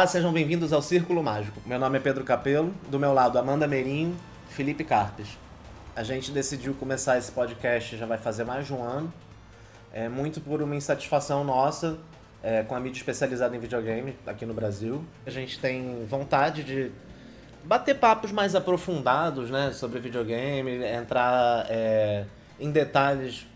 Olá, sejam bem-vindos ao Círculo Mágico. Meu nome é Pedro Capelo, do meu lado Amanda Meirinho, Felipe Carpes. A gente decidiu começar esse podcast já vai fazer mais de um ano, é muito por uma insatisfação nossa é, com a mídia especializada em videogame aqui no Brasil. A gente tem vontade de bater papos mais aprofundados né, sobre videogame, entrar é, em detalhes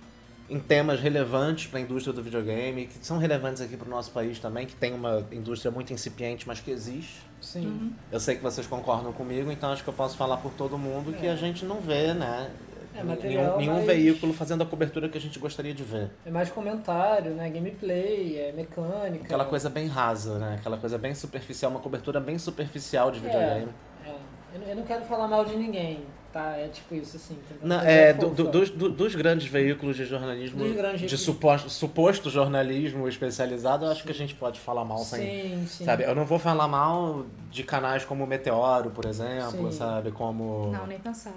em temas relevantes para a indústria do videogame, que são relevantes aqui para o nosso país também, que tem uma indústria muito incipiente, mas que existe. Sim. Eu sei que vocês concordam comigo, então acho que eu posso falar por todo mundo que É. a gente não vê, né? É nenhum material nenhum veículo fazendo a cobertura que a gente gostaria de ver. É mais comentário, né? Gameplay, é mecânica. Aquela coisa bem rasa, né? Aquela coisa bem superficial, uma cobertura bem superficial de videogame. É, eu, não- eu não quero falar mal de ninguém, tá? É tipo isso, assim. Não, fazer é, do- do- dos, do- dos grandes veículos de jornalismo, Dos grandes de suposto, suposto jornalismo especializado, eu acho que a gente pode falar mal sem. Sim, sim. Sabe, eu não vou falar mal de canais como o Meteoro, por exemplo, Sim. sabe? Como. Não, nem pensar.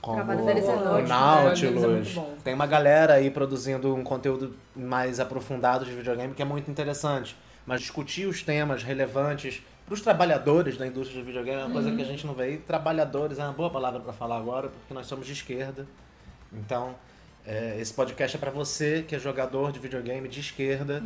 como trabalho o é é Nautilus. muito bom. Tem uma galera aí produzindo um conteúdo mais aprofundado de videogame que é muito interessante. Mas discutir os temas relevantes para os trabalhadores da indústria de videogame é uma coisa que a gente não vê. E trabalhadores é uma boa palavra para falar agora, porque nós somos de esquerda. Então, é, esse podcast é para você que é jogador de videogame de esquerda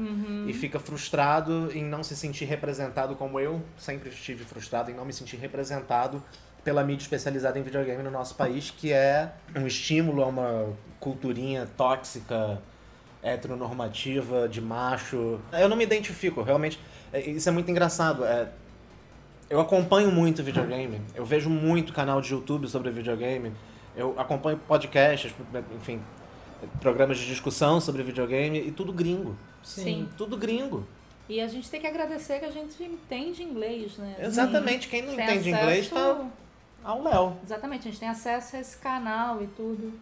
e fica frustrado em não se sentir representado como eu sempre estive frustrado em não me sentir representado pela mídia especializada em videogame no nosso país, que é um estímulo a uma culturinha tóxica, heteronormativa, de macho. Eu não me identifico, realmente. é, Isso é muito engraçado. é, eu acompanho muito videogame, eu vejo muito canal de YouTube sobre videogame, eu acompanho podcasts, enfim, programas de discussão sobre videogame e tudo gringo. Sim. Tudo gringo. E a gente tem que agradecer que a gente entende inglês, né? Exatamente. Quem não Tem entende acesso- inglês tá ao Léo. Exatamente, a gente tem acesso a esse canal e tudo.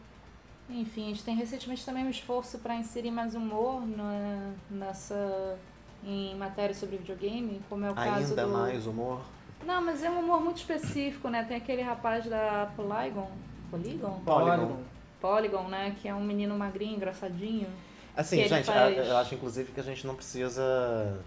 Enfim, a gente tem recentemente também um esforço para inserir mais humor na- nessa em matérias sobre videogame, como é o caso Ainda do mais humor. Não, mas é um humor muito específico, né? Tem aquele rapaz da Polygon, Polygon, Polygon. Polygon, né, que é um menino magrinho, engraçadinho. Assim, gente, faz- eu acho inclusive que a gente não precisa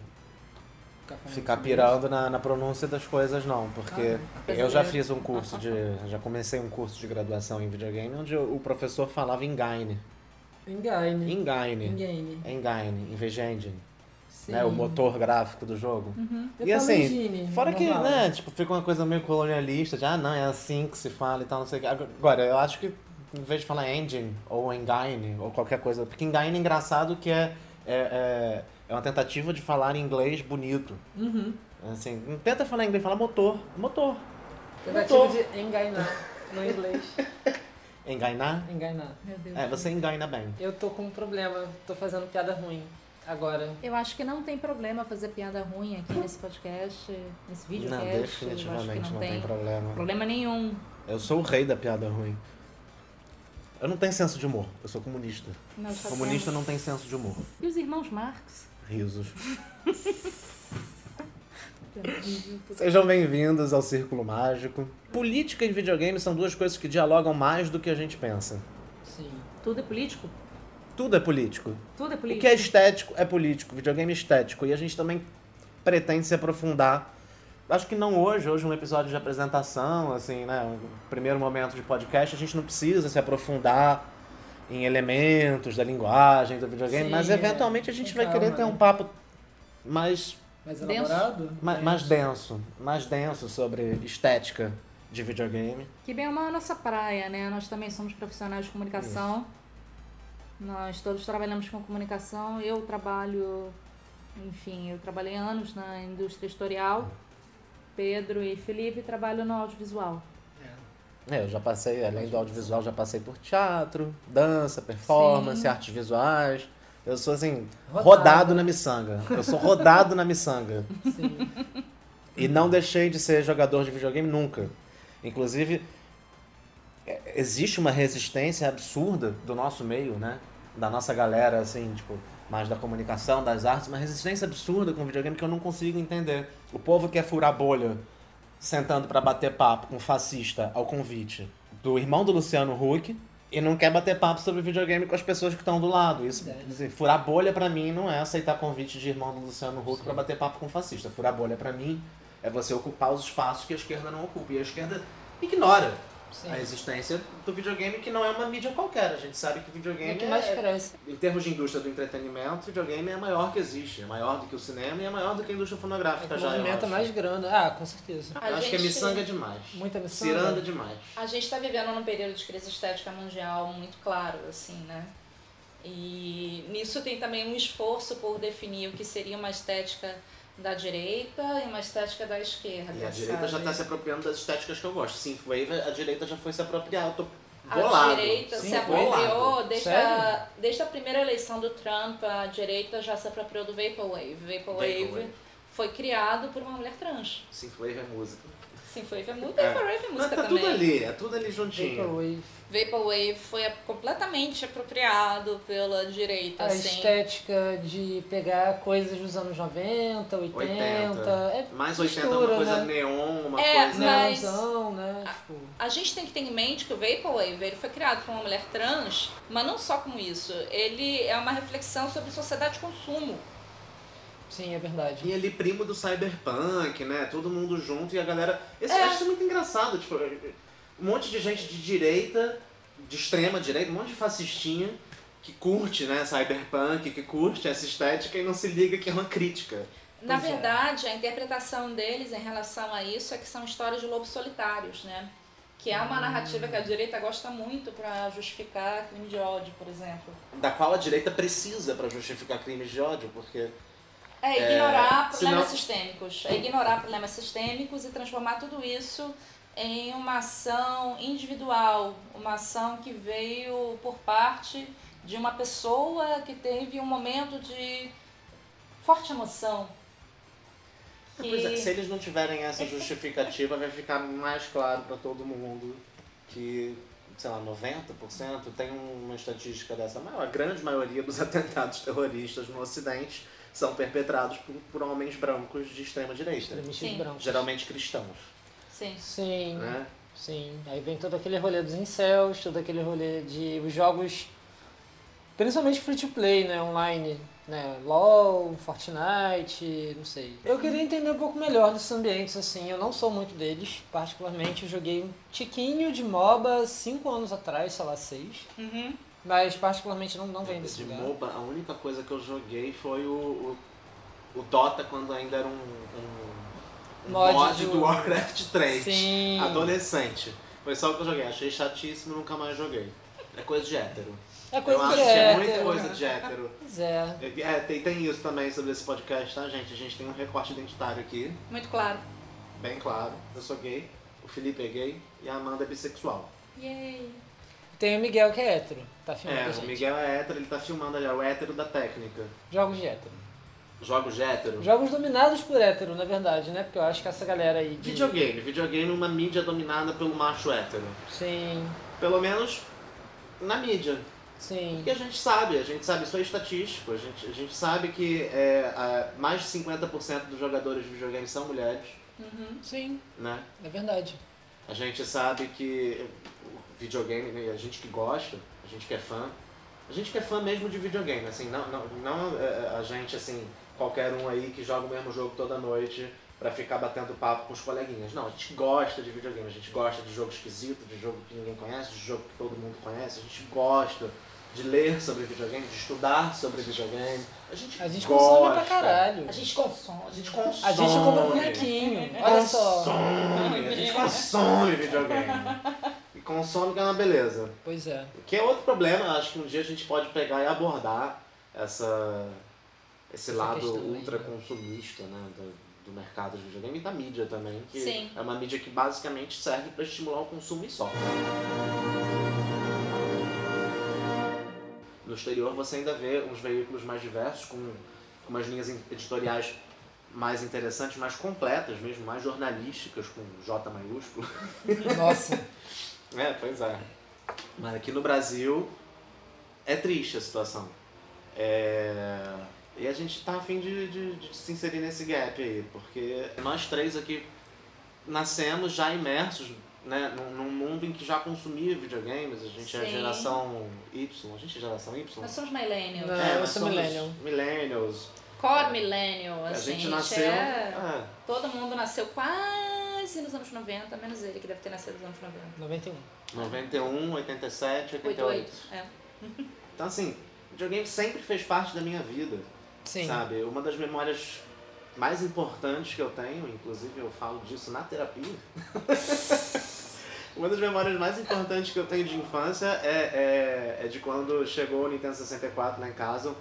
Ficar pirando na, na pronúncia das coisas, não, porque Ah, eu já brasileiro. fiz um curso de. já comecei um curso de graduação em videogame onde o professor falava Engine. isso. Engine. Engine. Engine. Engine, em vez de engine. Né, o motor gráfico do jogo. Eu E falo assim, engine, Fora que, normal. né, tipo, fica uma coisa meio colonialista, de ah, não, é assim que se fala e tal, não sei o que. Agora, eu acho que em vez de falar engine ou engine ou qualquer coisa, porque engine é engraçado que é, é, é, é uma tentativa de falar inglês bonito. Uhum. Assim, não tenta falar inglês, fala motor. Motor. Tentativa Motor. de enganar no inglês. Enganar? Enganar. Meu Deus. É, você engana bem. Eu tô com um problema, tô fazendo piada ruim agora. Eu acho que não tem problema fazer piada ruim aqui nesse podcast, nesse videocast. Não, definitivamente não, não tem, tem problema. problema nenhum. Eu sou o rei da piada ruim. Eu não tenho senso de humor, eu sou comunista. Só Comunista não tem senso de humor. E os irmãos Marx? Risos. Sejam bem-vindos ao Círculo Mágico. Política e videogame são duas coisas que dialogam mais do que a gente pensa. Sim. Tudo é político? Tudo é político. Tudo é O político. que é estético é político, videogame é estético. E a gente também pretende se aprofundar. Acho que não hoje, hoje um episódio de apresentação, assim, né? Um primeiro momento de podcast, a gente não precisa se aprofundar em elementos da linguagem do videogame, Sim, mas é. eventualmente a gente Com vai calma, querer ter né? um papo mais Mais Denso. elaborado? Ma- mais denso, mais denso sobre estética de videogame. Que bem é uma nossa praia, né? Nós também somos profissionais de comunicação. Nós todos trabalhamos com comunicação. Eu trabalho, enfim, eu trabalhei anos na indústria editorial. Pedro e Felipe trabalham no audiovisual. É, eu já passei, além do audiovisual, já passei por teatro, dança, performance, Sim. artes visuais. Eu sou assim, Rodado. rodado, na miçanga. Eu sou rodado na miçanga. Sim. E não deixei de ser jogador de videogame nunca. Inclusive, existe uma resistência absurda do nosso meio, né? Da nossa galera, assim, tipo, mais da comunicação, das artes, uma resistência absurda com o videogame que eu não consigo entender. O povo quer furar bolha sentando pra bater papo com um fascista ao convite do irmão do Luciano Huck, E não quer bater papo sobre videogame com as pessoas que estão do lado. Isso, Verdade. assim, furar bolha pra mim não é aceitar convite de irmão do Luciano Huck pra bater papo com fascista. Furar bolha pra mim é você ocupar os espaços que a esquerda não ocupa. E a esquerda ignora Sim. a existência do videogame, que não é uma mídia qualquer. A gente sabe que É videogame o que mais é, cresce. em termos de indústria do entretenimento, videogame é a maior que existe. É maior do que o cinema e é maior do que a indústria fonográfica já. eu Movimenta acho. mais grana. Ah, com certeza. A Eu acho que é gente- miçanga demais. Muita miçanga. Ciranda demais. A gente está vivendo num período de crise estética mundial muito claro, assim, né? E nisso tem também um esforço por definir o que seria uma estética da direita e uma estética da esquerda. E a direita já está se apropriando das estéticas que eu gosto. Synthwave, a direita já foi se apropriar. Eu tô A bolado. direita Sim, se apropriou desde a, desde a primeira eleição do Trump, a direita já se apropriou do Vaporwave. Vaporwave, Vaporwave. foi criado por uma mulher trans. Synthwave é música. Synthwave é música, É. Vaporwave é Mas música tá também. tudo ali, é tudo ali juntinho. Vaporwave. Vaporwave foi completamente apropriado pela direita, A assim. estética de pegar coisas dos anos 90, 80. 80. É Mais 80 mistura, uma coisa né? neon, uma É, coisa. mas- Neonzão, né? Tipo, A gente tem que ter em mente que o Vaporwave ele foi criado por uma mulher trans, mas não só como isso. Ele é uma reflexão sobre sociedade de consumo. Sim, é verdade. E ali primo do cyberpunk, né? Todo mundo junto e a galera. Esse, É. Eu acho isso muito engraçado, tipo, um monte de gente de direita, de extrema direita, um monte de fascistinha que curte, né, cyberpunk, que curte essa estética e não se liga que é uma crítica. Na Pois é. verdade, a interpretação deles em relação a isso é que são histórias de lobos solitários, né? Que é uma narrativa que a direita gosta muito pra justificar crime de ódio, por exemplo. Da qual a direita precisa pra justificar crimes de ódio, porque É ignorar É, problemas senão- sistêmicos. É ignorar problemas sistêmicos e transformar tudo isso em uma ação individual, uma ação que veio por parte de uma pessoa que teve um momento de forte emoção. Que- Pois é, se eles não tiverem essa justificativa, vai ficar mais claro pra todo mundo que, sei lá, 90% tem uma estatística dessa. A grande maioria dos atentados terroristas no Ocidente são perpetrados por, por homens brancos de extrema direita. Extremistas Sim. brancos. Geralmente cristãos, Sim. Sim, né? sim. Aí vem todo aquele rolê dos incels, todo aquele rolê de os jogos, principalmente free to play, né, online, né, LoL, Fortnite, não sei. Eu queria entender um pouco melhor desses ambientes, assim, eu não sou muito deles, particularmente eu joguei um tiquinho de MOBA cinco anos atrás, sei lá, seis, Uhum. Mas particularmente não, não vem desse De lugar. MOBA, a única coisa que eu joguei foi o, o, o Dota quando ainda era um, um, um Mod mod, do- do Warcraft 3. Sim. Adolescente. Foi só o que eu joguei. Achei chatíssimo e nunca mais joguei. É coisa de hétero. É coisa eu de acho que é muita hétero. coisa de hétero. Pois é. É, tem, tem isso também sobre esse podcast, tá, gente? A gente tem um recorte identitário aqui, Muito claro. bem claro. Eu sou gay, o Felipe é gay e a Amanda é bissexual. Yay. Tem o Miguel que é hétero, tá filmando É, o. Miguel é hétero, ele tá filmando ali, é o hétero da técnica. Jogos de hétero. Jogos de hétero. Jogos dominados por hétero, na verdade, né? Porque eu acho que essa galera aí. De... Videogame. Videogame é uma mídia dominada pelo macho hétero. Sim, Pelo menos na mídia. sim. Porque a gente sabe, a gente sabe, isso é estatístico. A gente, a gente sabe que é, a- mais de 50% dos jogadores de videogame são mulheres, Uhum. Sim, né? é verdade. A gente sabe que o videogame, a gente que gosta, a gente que é fã, a gente que é fã mesmo de videogame, assim, não, não, não é, a gente, assim, qualquer um aí que joga o mesmo jogo toda noite pra ficar batendo papo com os coleguinhas. Não, a gente gosta de videogame, a gente gosta de jogo esquisito, de jogo que ninguém conhece, de jogo que todo mundo conhece, a gente gosta de ler sobre videogame, de estudar sobre videogame. A gente, A gente gosta. consome pra caralho. A gente consome. A gente consome. A gente compra bonequinho. Olha só. Consome, a gente consome videogame. Consome que é uma beleza. Pois é. Que é outro problema, acho que um dia a gente pode pegar e abordar essa, esse Essa lado aí, ultra né? consumista né, do, do mercado de videogame e da mídia também, que Sim. é uma mídia que basicamente serve para estimular o consumo e só. No exterior você ainda vê uns veículos mais diversos, com, com umas linhas editoriais mais interessantes, mais completas mesmo, mais jornalísticas, com J maiúsculo. Nossa. É, pois é. Mas aqui no Brasil é triste a situação. É... E a gente tá afim de, de, de se inserir nesse gap aí, porque nós três aqui nascemos já imersos né, num, num mundo em que já consumia videogames, a gente é a Sim. geração Y, a gente é geração Y? Nós somos millennials. Não. é, nós somos millennial. millennials. Core millennial, a assim. gente nasceu. é- é, Todo mundo nasceu quase nos anos 90, menos ele, que deve ter nascido nos anos 90. 91. 91, 87, 88. 88. É. Então, assim, videogame sempre fez parte da minha vida. Sim. Sabe? Uma das memórias mais importantes que eu tenho, inclusive eu falo disso na terapia. Uma das memórias mais importantes que eu tenho de infância é, é, é de quando chegou o Nintendo 64 lá em casa.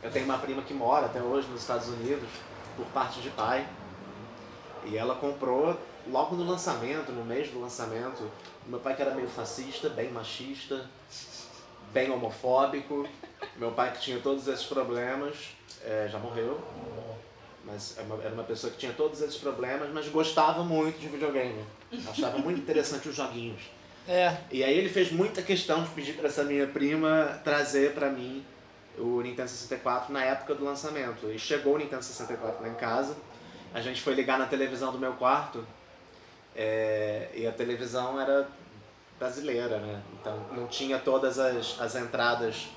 Eu tenho uma prima que mora até hoje nos Estados Unidos, por parte de pai. E ela comprou logo no lançamento, no mês do lançamento. Meu pai que era meio fascista, bem machista, bem homofóbico. Meu pai que tinha todos esses problemas, é, já morreu. Mas era uma, era uma pessoa que tinha todos esses problemas, mas gostava muito de videogame. Achava muito interessante os joguinhos. É, E aí ele fez muita questão de pedir para essa minha prima trazer para mim o Nintendo 64 na época do lançamento. E chegou o Nintendo 64 lá em casa. A gente foi ligar na televisão do meu quarto é, e a televisão era brasileira, né? Então não tinha todas as, as entradas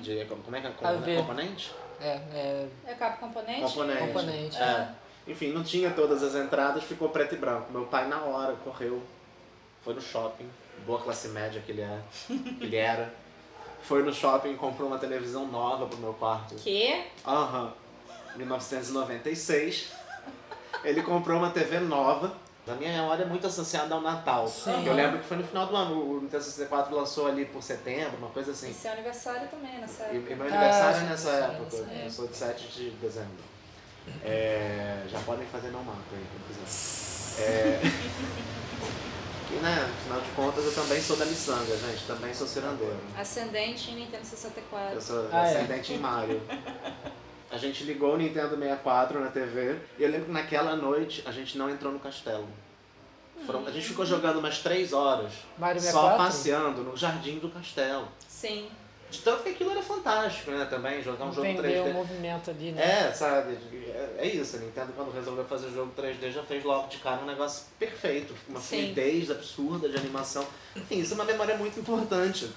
de. Como é que é? Componente? é, é É cabo componente? Componente. componente. É. Enfim, não tinha todas as entradas, ficou preto e branco. Meu pai, na hora, correu, foi no shopping, boa classe média que ele é, que ele era. Foi no shopping e comprou uma televisão nova pro meu quarto. Que? Aham. 1996. Ele comprou uma TV nova. Na minha memória é muito associada ao Natal. Sim. Eu lembro que foi no final do ano. O Nintendo 64 lançou ali por setembro, uma coisa assim. E seu aniversário também, nessa E, época. e meu aniversário sim, é nessa época. Eu sou de 7 de dezembro. É, já podem fazer não mata aí, quem quiser. É, e né, afinal de contas eu também sou da miçanga, gente. Também sou cirandeiro. Ascendente em Nintendo 64. Eu sou Ah, é. ascendente em Mario. A gente ligou o Nintendo 64 na TV e eu lembro que naquela noite a gente não entrou no castelo. Foram- a gente ficou jogando umas 3 horas, Mario só 64? passeando no jardim do castelo. Sim. De tanto que aquilo era fantástico, né? Também, jogar um jogo Entender 3D. o movimento ali, né? É, sabe? É, é isso. A Nintendo, quando resolveu fazer jogo 3D, já fez logo de cara um negócio perfeito. Uma Sim. fluidez absurda de animação. Enfim, isso é uma memória muito importante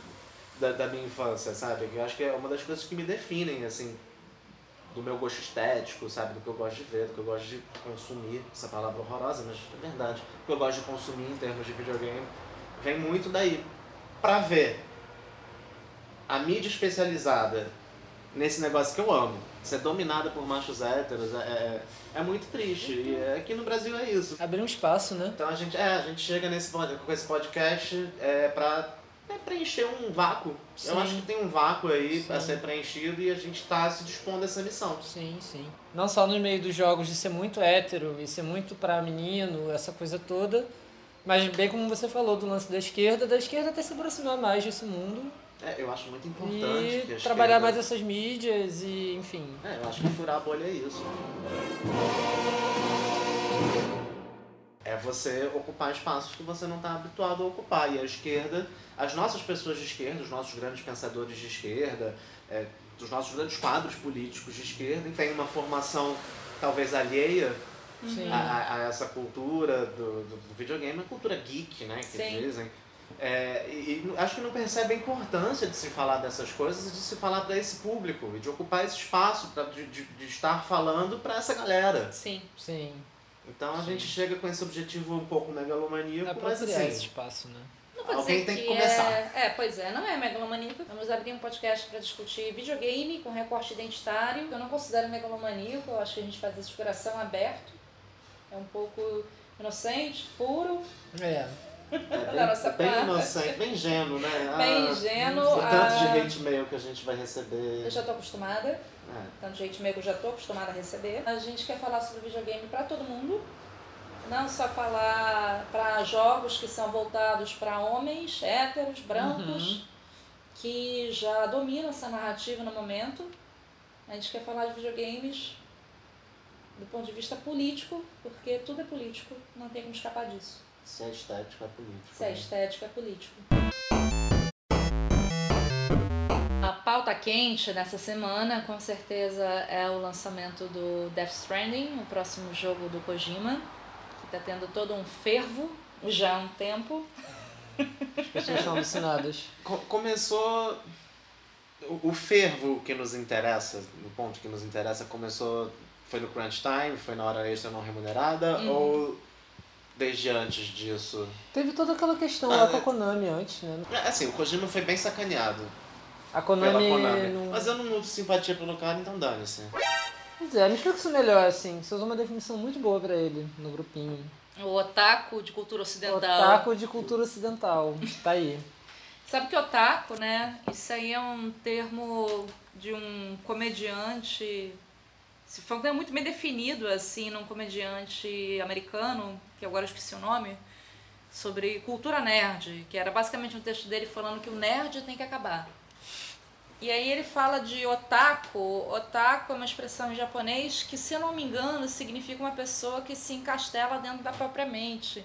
da, da minha infância, sabe? Que eu acho que é uma das coisas que me definem, assim, do meu gosto estético, sabe? Do que eu gosto de ver, do que eu gosto de consumir. Essa palavra horrorosa, mas é verdade. Do que eu gosto de consumir em termos de videogame. Vem muito daí. Pra ver a mídia especializada nesse negócio que eu amo, ser dominada por machos héteros, é, é, é muito triste. E é- aqui no Brasil é isso. Abrir um espaço, né? Então a gente, é, a gente chega nesse, com esse podcast é, pra é, preencher um vácuo. Eu Sim. acho que tem um vácuo aí pra ser preenchido e a gente tá se dispondo a essa missão. Sim, sim. Não só no meio dos jogos de ser muito hétero e ser muito pra menino, essa coisa toda, mas bem como você falou do lance da esquerda, da esquerda até se aproximar mais desse mundo É, eu acho muito importante que a e trabalhar esquerda- mais essas mídias e, enfim. É, eu acho que furar a bolha é isso. É você ocupar espaços que você não está habituado a ocupar. E a esquerda, as nossas pessoas de esquerda, os nossos grandes pensadores de esquerda, é, os nossos grandes quadros políticos de esquerda, têm uma formação talvez alheia a, a- essa cultura do, do, do videogame, a cultura geek, né, que Sim. dizem. É, e, e acho que não percebe a importância de se falar dessas coisas e de se falar para esse público e de ocupar esse espaço pra, de, de, de estar falando para essa galera. Sim. Sim. Então a gente chega com esse objetivo um pouco megalomaníaco, mas Apropriar esse assim, espaço, né? Não vou Alguém dizer tem que que começar. É... é, pois é, não é megalomaníaco. Vamos abrir um podcast para discutir videogame com recorte identitário. Eu não considero megalomaníaco, eu acho que a gente faz isso de coração aberto. É um pouco inocente, puro, É. é da nossa bem, bem parte. inocente, bem ingênuo, né? bem Ah, ingênuo. O tanto de ah, hate mail que a gente vai receber. Eu já tô acostumada. É. Tanto de hate mail que eu já tô acostumada a receber. A gente quer falar sobre videogame para todo mundo. Não só falar para jogos que são voltados para homens, héteros, brancos, que já dominam essa narrativa no momento. A gente quer falar de videogames do ponto de vista político, porque tudo é político, não tem como escapar disso. Se é estético, é político. Se é né? estético, é político. A pauta quente nessa semana, com certeza, é o lançamento do Death Stranding, o próximo jogo do Kojima, que está tendo todo um fervo já há um tempo. As pessoas estão alucinadas. Co- começou. O, fervo que nos interessa, no ponto que nos interessa, começou. Foi no crunch time, foi na hora extra não remunerada, Uhum. ou desde antes disso? Teve toda aquela questão Ah, lá com a Konami antes, né? É, Assim, o Kojima foi bem sacaneado A Konami. Konami. não- Mas eu não nudo simpatia pelo cara, então dane-se. Pois é, me explica isso melhor, assim. Você usou uma definição muito boa pra ele no grupinho. O otaku de cultura ocidental. Otaku de cultura ocidental. Tá aí. Sabe que otaku, né? Isso aí é um termo de um comediante. Se foi um termo muito bem definido, assim, num comediante americano, que agora eu esqueci o nome, sobre cultura nerd, que era basicamente um texto dele falando que o nerd tem que acabar. E aí ele fala de otaku. Otaku é uma expressão em japonês que, se eu não me engano, significa uma pessoa que se encastela dentro da própria mente.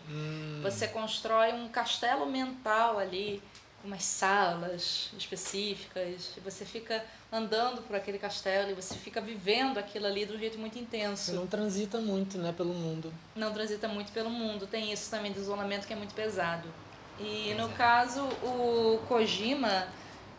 Você constrói um castelo mental ali, com umas salas específicas, e você fica andando por aquele castelo e você fica vivendo aquilo ali de um jeito muito Você intenso. não transita muito, né, pelo mundo. Não transita muito pelo mundo. Tem isso também do isolamento que é muito pesado. E no caso, o Kojima,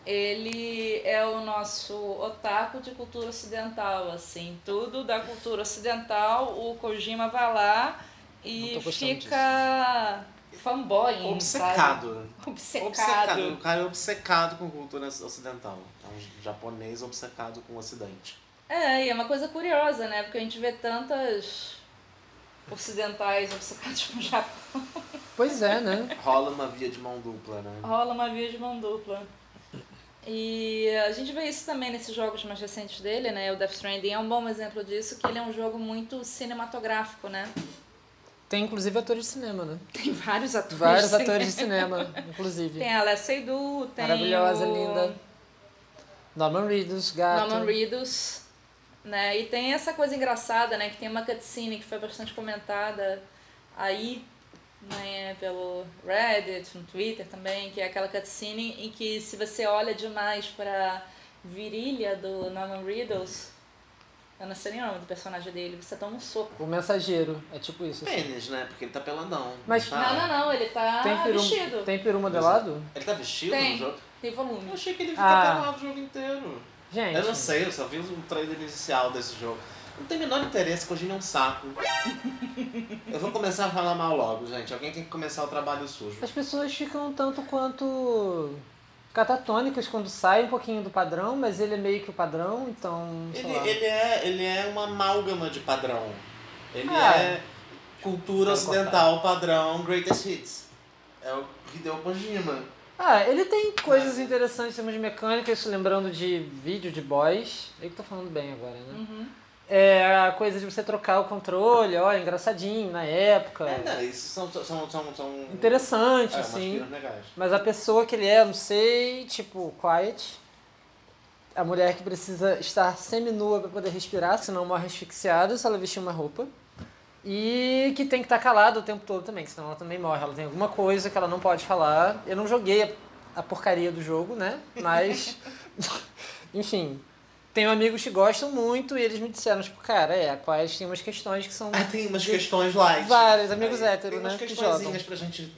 ele é o nosso otaku de cultura ocidental, assim. Tudo da cultura ocidental, o Kojima vai lá e fica fanboy, sabe? Obcecado. Obcecado. Obcecado. O cara é obcecado com cultura ocidental. É um japonês obcecado com o ocidente. É, e é uma coisa curiosa, né? Porque a gente vê tantas ocidentais obcecadas com o Japão. Pois é, né? Rola uma via de mão dupla, né? Rola uma via de mão dupla. E a gente vê isso também nesses jogos mais recentes dele, né? O Death Stranding é um bom exemplo disso, que ele é um jogo muito cinematográfico, né? Tem inclusive atores de cinema, né? Tem vários atores. Vários de atores de cinema. cinema, inclusive. Tem a Alessia Seydoux, tem Maravilhosa, o linda. Norman Reedus, gato. Norman Reedus, né? E tem essa coisa engraçada, né? Que tem uma cutscene que foi bastante comentada aí, né? Pelo Reddit, no Twitter também, que é aquela cutscene em que se você olha demais pra virilha do Norman Reedus, eu não sei nem o nome do personagem dele, você toma um soco. O mensageiro, é tipo isso. assim. Pênis, né? Porque ele tá pelandão. Mas- tá? Não, não, não, ele tá Tem peru, vestido. tem peru modelado? Ele tá vestido Tem. no jogo? Tem Eu volume. achei que ele fica Ah. pelado o jogo inteiro. Gente, Eu não sei, eu só vi o trailer inicial desse jogo. Não tem o menor interesse, Kojima é um saco. Eu vou começar a falar mal logo, gente. Alguém tem que começar o trabalho sujo. as pessoas ficam um tanto quanto catatônicas quando sai um pouquinho do padrão, mas ele é meio que o padrão, então, Ele, ele, é, ele é uma amálgama de padrão. Ele Ah. é cultura ocidental padrão Greatest Hits. É o Hideo Kojima. Ah, ele tem coisas interessantes em termos de mecânica, isso lembrando de vídeo de boss. Eu que tô falando bem agora, né? Uhum. É a coisa de você trocar o controle, ó, engraçadinho na época. É, não, isso são, são, são, são Interessante, é, assim. Mas a pessoa que ele é, não sei, tipo, quiet. A mulher que precisa estar seminua para poder respirar, senão morre asfixiada se ela vestir uma roupa. E que tem que estar calada o tempo todo também, senão ela também morre. Ela tem alguma coisa que ela não pode falar. Eu não joguei a porcaria do jogo, né? Mas, enfim, tenho amigos que gostam muito e eles me disseram, tipo, cara, é, Quiet tem umas questões que são Ah, tem umas de- questões light. Vários amigos Aí, héteros, Tem umas né, que questõezinhas pra gente...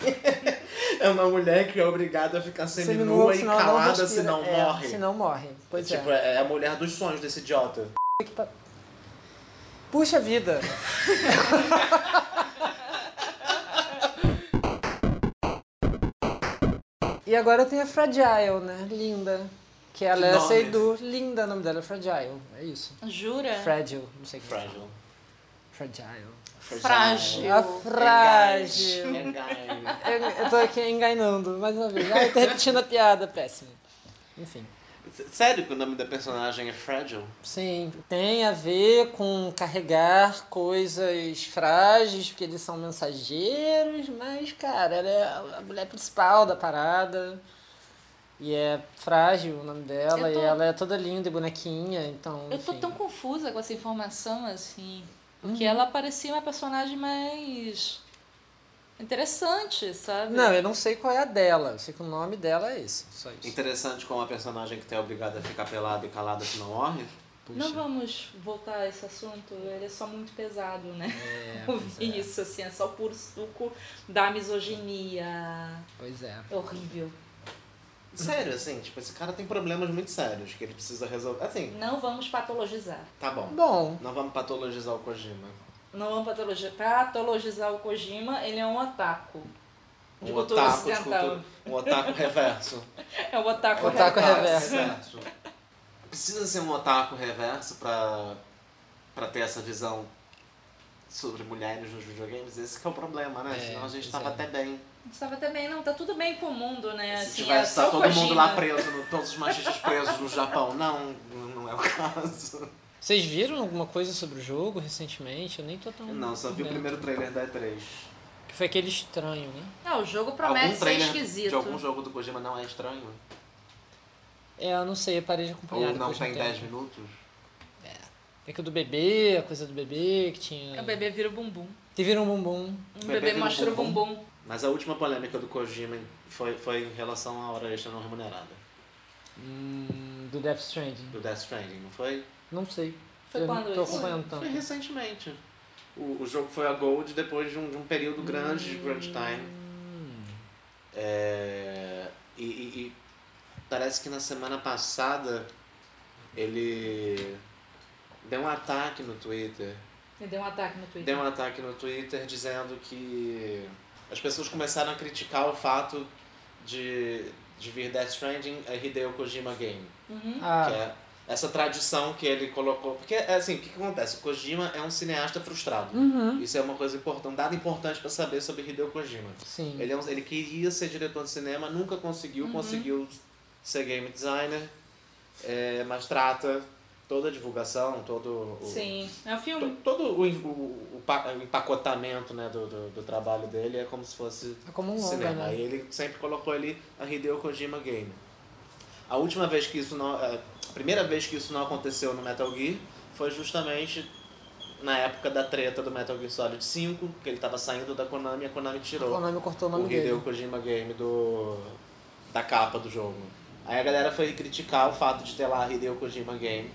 é uma mulher que é obrigada a ficar seminua, e calada, senão É, morre. Senão morre. Pois tipo, é. é. a mulher dos sonhos desse idiota. Puxa vida! e agora tem a Fragile, né? Linda. Que é a Que Alessia nome? Seydoux. Linda, o nome dela é Fragile. É isso. Jura? Fragile, não sei o que. Frágil. Fragile. Frágil. A frágil. Eu, eu tô aqui enganando, mais uma vez. Ai, tô repetindo a piada, péssimo. Enfim. Sério que o nome da personagem é Fragile? Sim, tem a ver com carregar coisas frágeis, porque eles são mensageiros, mas, cara, ela é a mulher principal da parada. E é frágil o nome dela, tô- e ela é toda linda e bonequinha, então. Eu tô enfim. tão confusa com essa informação, assim. Uhum. Porque ela parecia uma personagem mais interessante, sabe? Não, eu não sei qual é a dela, eu sei que o nome dela é esse, só isso. Interessante como a personagem que tá obrigada a ficar pelada e calada se não morre. puxa. Não vamos voltar a esse assunto, ele é só muito pesado, né? É, Ouvir é. isso, assim, é só o puro suco da misoginia. Pois é. É horrível. Sério, assim, tipo, esse cara tem problemas muito sérios que ele precisa resolver. Assim, Não vamos patologizar. tá bom. Bom, Não vamos patologizar o Kojima. Não vamos patologi- patologizar o Kojima, ele é um otaku. De Um cultura otaku de ocidental. cultura, um otaku reverso. É o otaku, Otaku reverso. reverso. Precisa ser um otaku reverso pra, pra ter essa visão sobre mulheres nos videogames? Esse que é o problema, né? É, Senão a gente tava é. até bem. Estava até bem, não, tá tudo bem com o mundo, né? Se Assim, é tivesse só tá o todo mundo lá preso, no- todos os machistas presos no Japão. Não, não é o caso. vocês viram alguma coisa sobre o jogo recentemente? Eu nem tô tão. Não, só vi o primeiro trailer da E3. Que foi aquele estranho, né? Não, o jogo promete algum ser esquisito. de algum jogo do Kojima não é estranho? É, eu não sei, eu parei de acompanhar. Ou não tem tempo. 10 minutos? Tem que o do bebê, a coisa do bebê, que tinha. O bebê vira o bumbum. Que vira um bumbum. Um Bebê bebê, o mostra o bumbum. bumbum. Mas a última polêmica do Kojima foi, foi em relação à hora extra não remunerada. Hum, do Death Stranding. Do Death Stranding, não foi? Não sei. Foi eu quando não tô isso? acompanhando Foi tanto. recentemente. O, o jogo foi a Gold depois de um, de um período grande de crunch time. Hum, É, e, e- e parece que na semana passada ele deu um ataque no Twitter. Ele deu um ataque no Twitter. Deu um ataque no Twitter dizendo que as pessoas começaram a criticar o fato de, de vir Death Stranding a Hideo Kojima Game. Uhum. Que Ah, é essa tradição que ele colocou. Porque, é assim, o que, que acontece? O Kojima é um cineasta frustrado. uhum. Isso é uma coisa importante, um dado importante para saber sobre Hideo Kojima. Sim. Ele, é um- ele queria ser diretor de cinema, nunca conseguiu, Uhum. conseguiu ser game designer, é, mas trata toda a divulgação, todo o, Sim. É um to- filme. todo o, o, o pa- o empacotamento né, do, do, do trabalho dele é como se fosse É como um longa, cinema. né? Aí ele sempre colocou ali a Hideo Kojima Game. A última vez que isso não. A primeira vez que isso não aconteceu no Metal Gear foi justamente na época da treta do Metal Gear Solid 5, que ele estava saindo da Konami e a Konami O tirou Konami cortou o o nome Hideo dele. Kojima Game do, da capa do jogo. Aí a galera foi criticar o fato de ter lá Hideo Kojima Game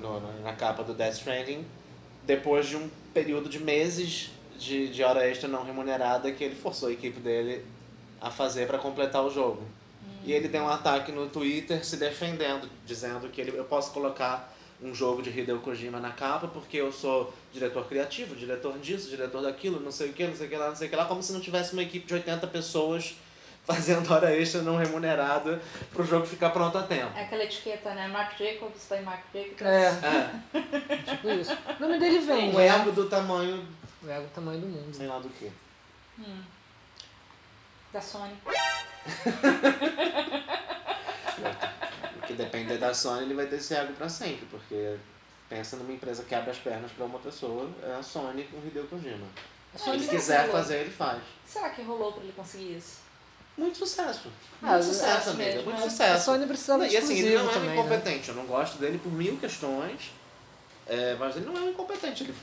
no, na capa do Death Stranding, depois de um período de meses de, de hora extra não remunerada que ele forçou a equipe dele a fazer para completar o jogo. E ele deu um ataque no Twitter se defendendo, dizendo que ele, eu posso colocar um jogo de Hideo Kojima na capa porque eu sou diretor criativo, diretor disso, diretor daquilo, não sei o que, não sei o que lá, não sei o que lá, como se não tivesse uma equipe de 80 pessoas fazendo hora extra não remunerada pro jogo ficar pronto a tempo. É aquela etiqueta, né? Mark Jacobs, by Mark Jacobs. É, É, tipo isso. O nome dele vem, um né? ego do tamanho, O ego é o tamanho do mundo. sei lá do que. Hum. Da Sony. Porque depender da Sony, ele vai ter esse ego pra sempre, porque pensa numa empresa que abre as pernas pra uma pessoa, é a Sony com o Hideo Kojima. Se Sony ele quiser rolou. fazer, ele faz. Será que rolou pra ele conseguir isso? Muito sucesso. Ah, Muito sucesso, sucesso amiga. mesmo, Muito né? A sucesso. Sony precisava de e assim, ele não é um também, né? incompetente. Eu não gosto dele por mil questões. é, mas ele não é um incompetente. Ele...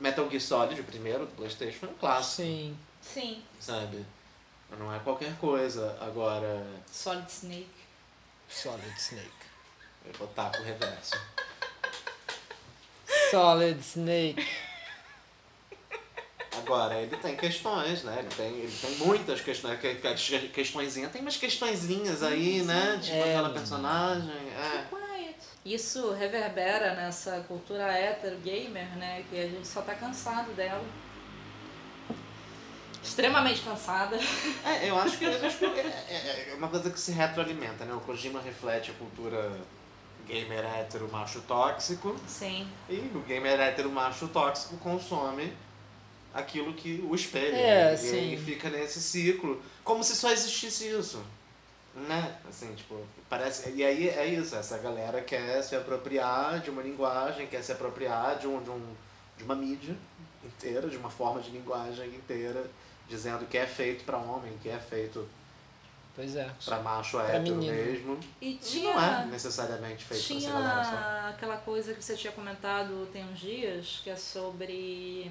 Metal Gear Solid, o primeiro do Playstation, é um clássico, Sim. Sim. sabe? Não é qualquer coisa. Agora, Solid Snake. Solid Snake. eu vou botar pro reverso. Solid Snake. Agora, ele tem questões, né? Ele tem, ele tem muitas questões. Que, que, questõezinhas. Tem umas questõezinhas aí, né? Tipo É, aquela personagem. É. Isso reverbera nessa cultura hétero gamer, né? Que a gente só tá cansado dela. Extremamente cansada. É, eu acho que, eu acho que é, é- é uma coisa que se retroalimenta, né? O Kojima reflete a cultura gamer hétero macho tóxico Sim. e o gamer hétero macho tóxico consome aquilo que o espelha. É, né? E sim. aí fica nesse ciclo, como se só existisse isso. Né? Assim, tipo, parece. E aí é isso, essa galera quer se apropriar de uma linguagem, quer se apropriar de, um, de, um, de uma mídia inteira, de uma forma de linguagem inteira, dizendo que é feito pra homem, que é feito Pois é. pra macho Pra hétero menino. mesmo. E E tinha. não é necessariamente feito pra essa galera só. Tinha aquela coisa que você tinha comentado tem uns dias, que é sobre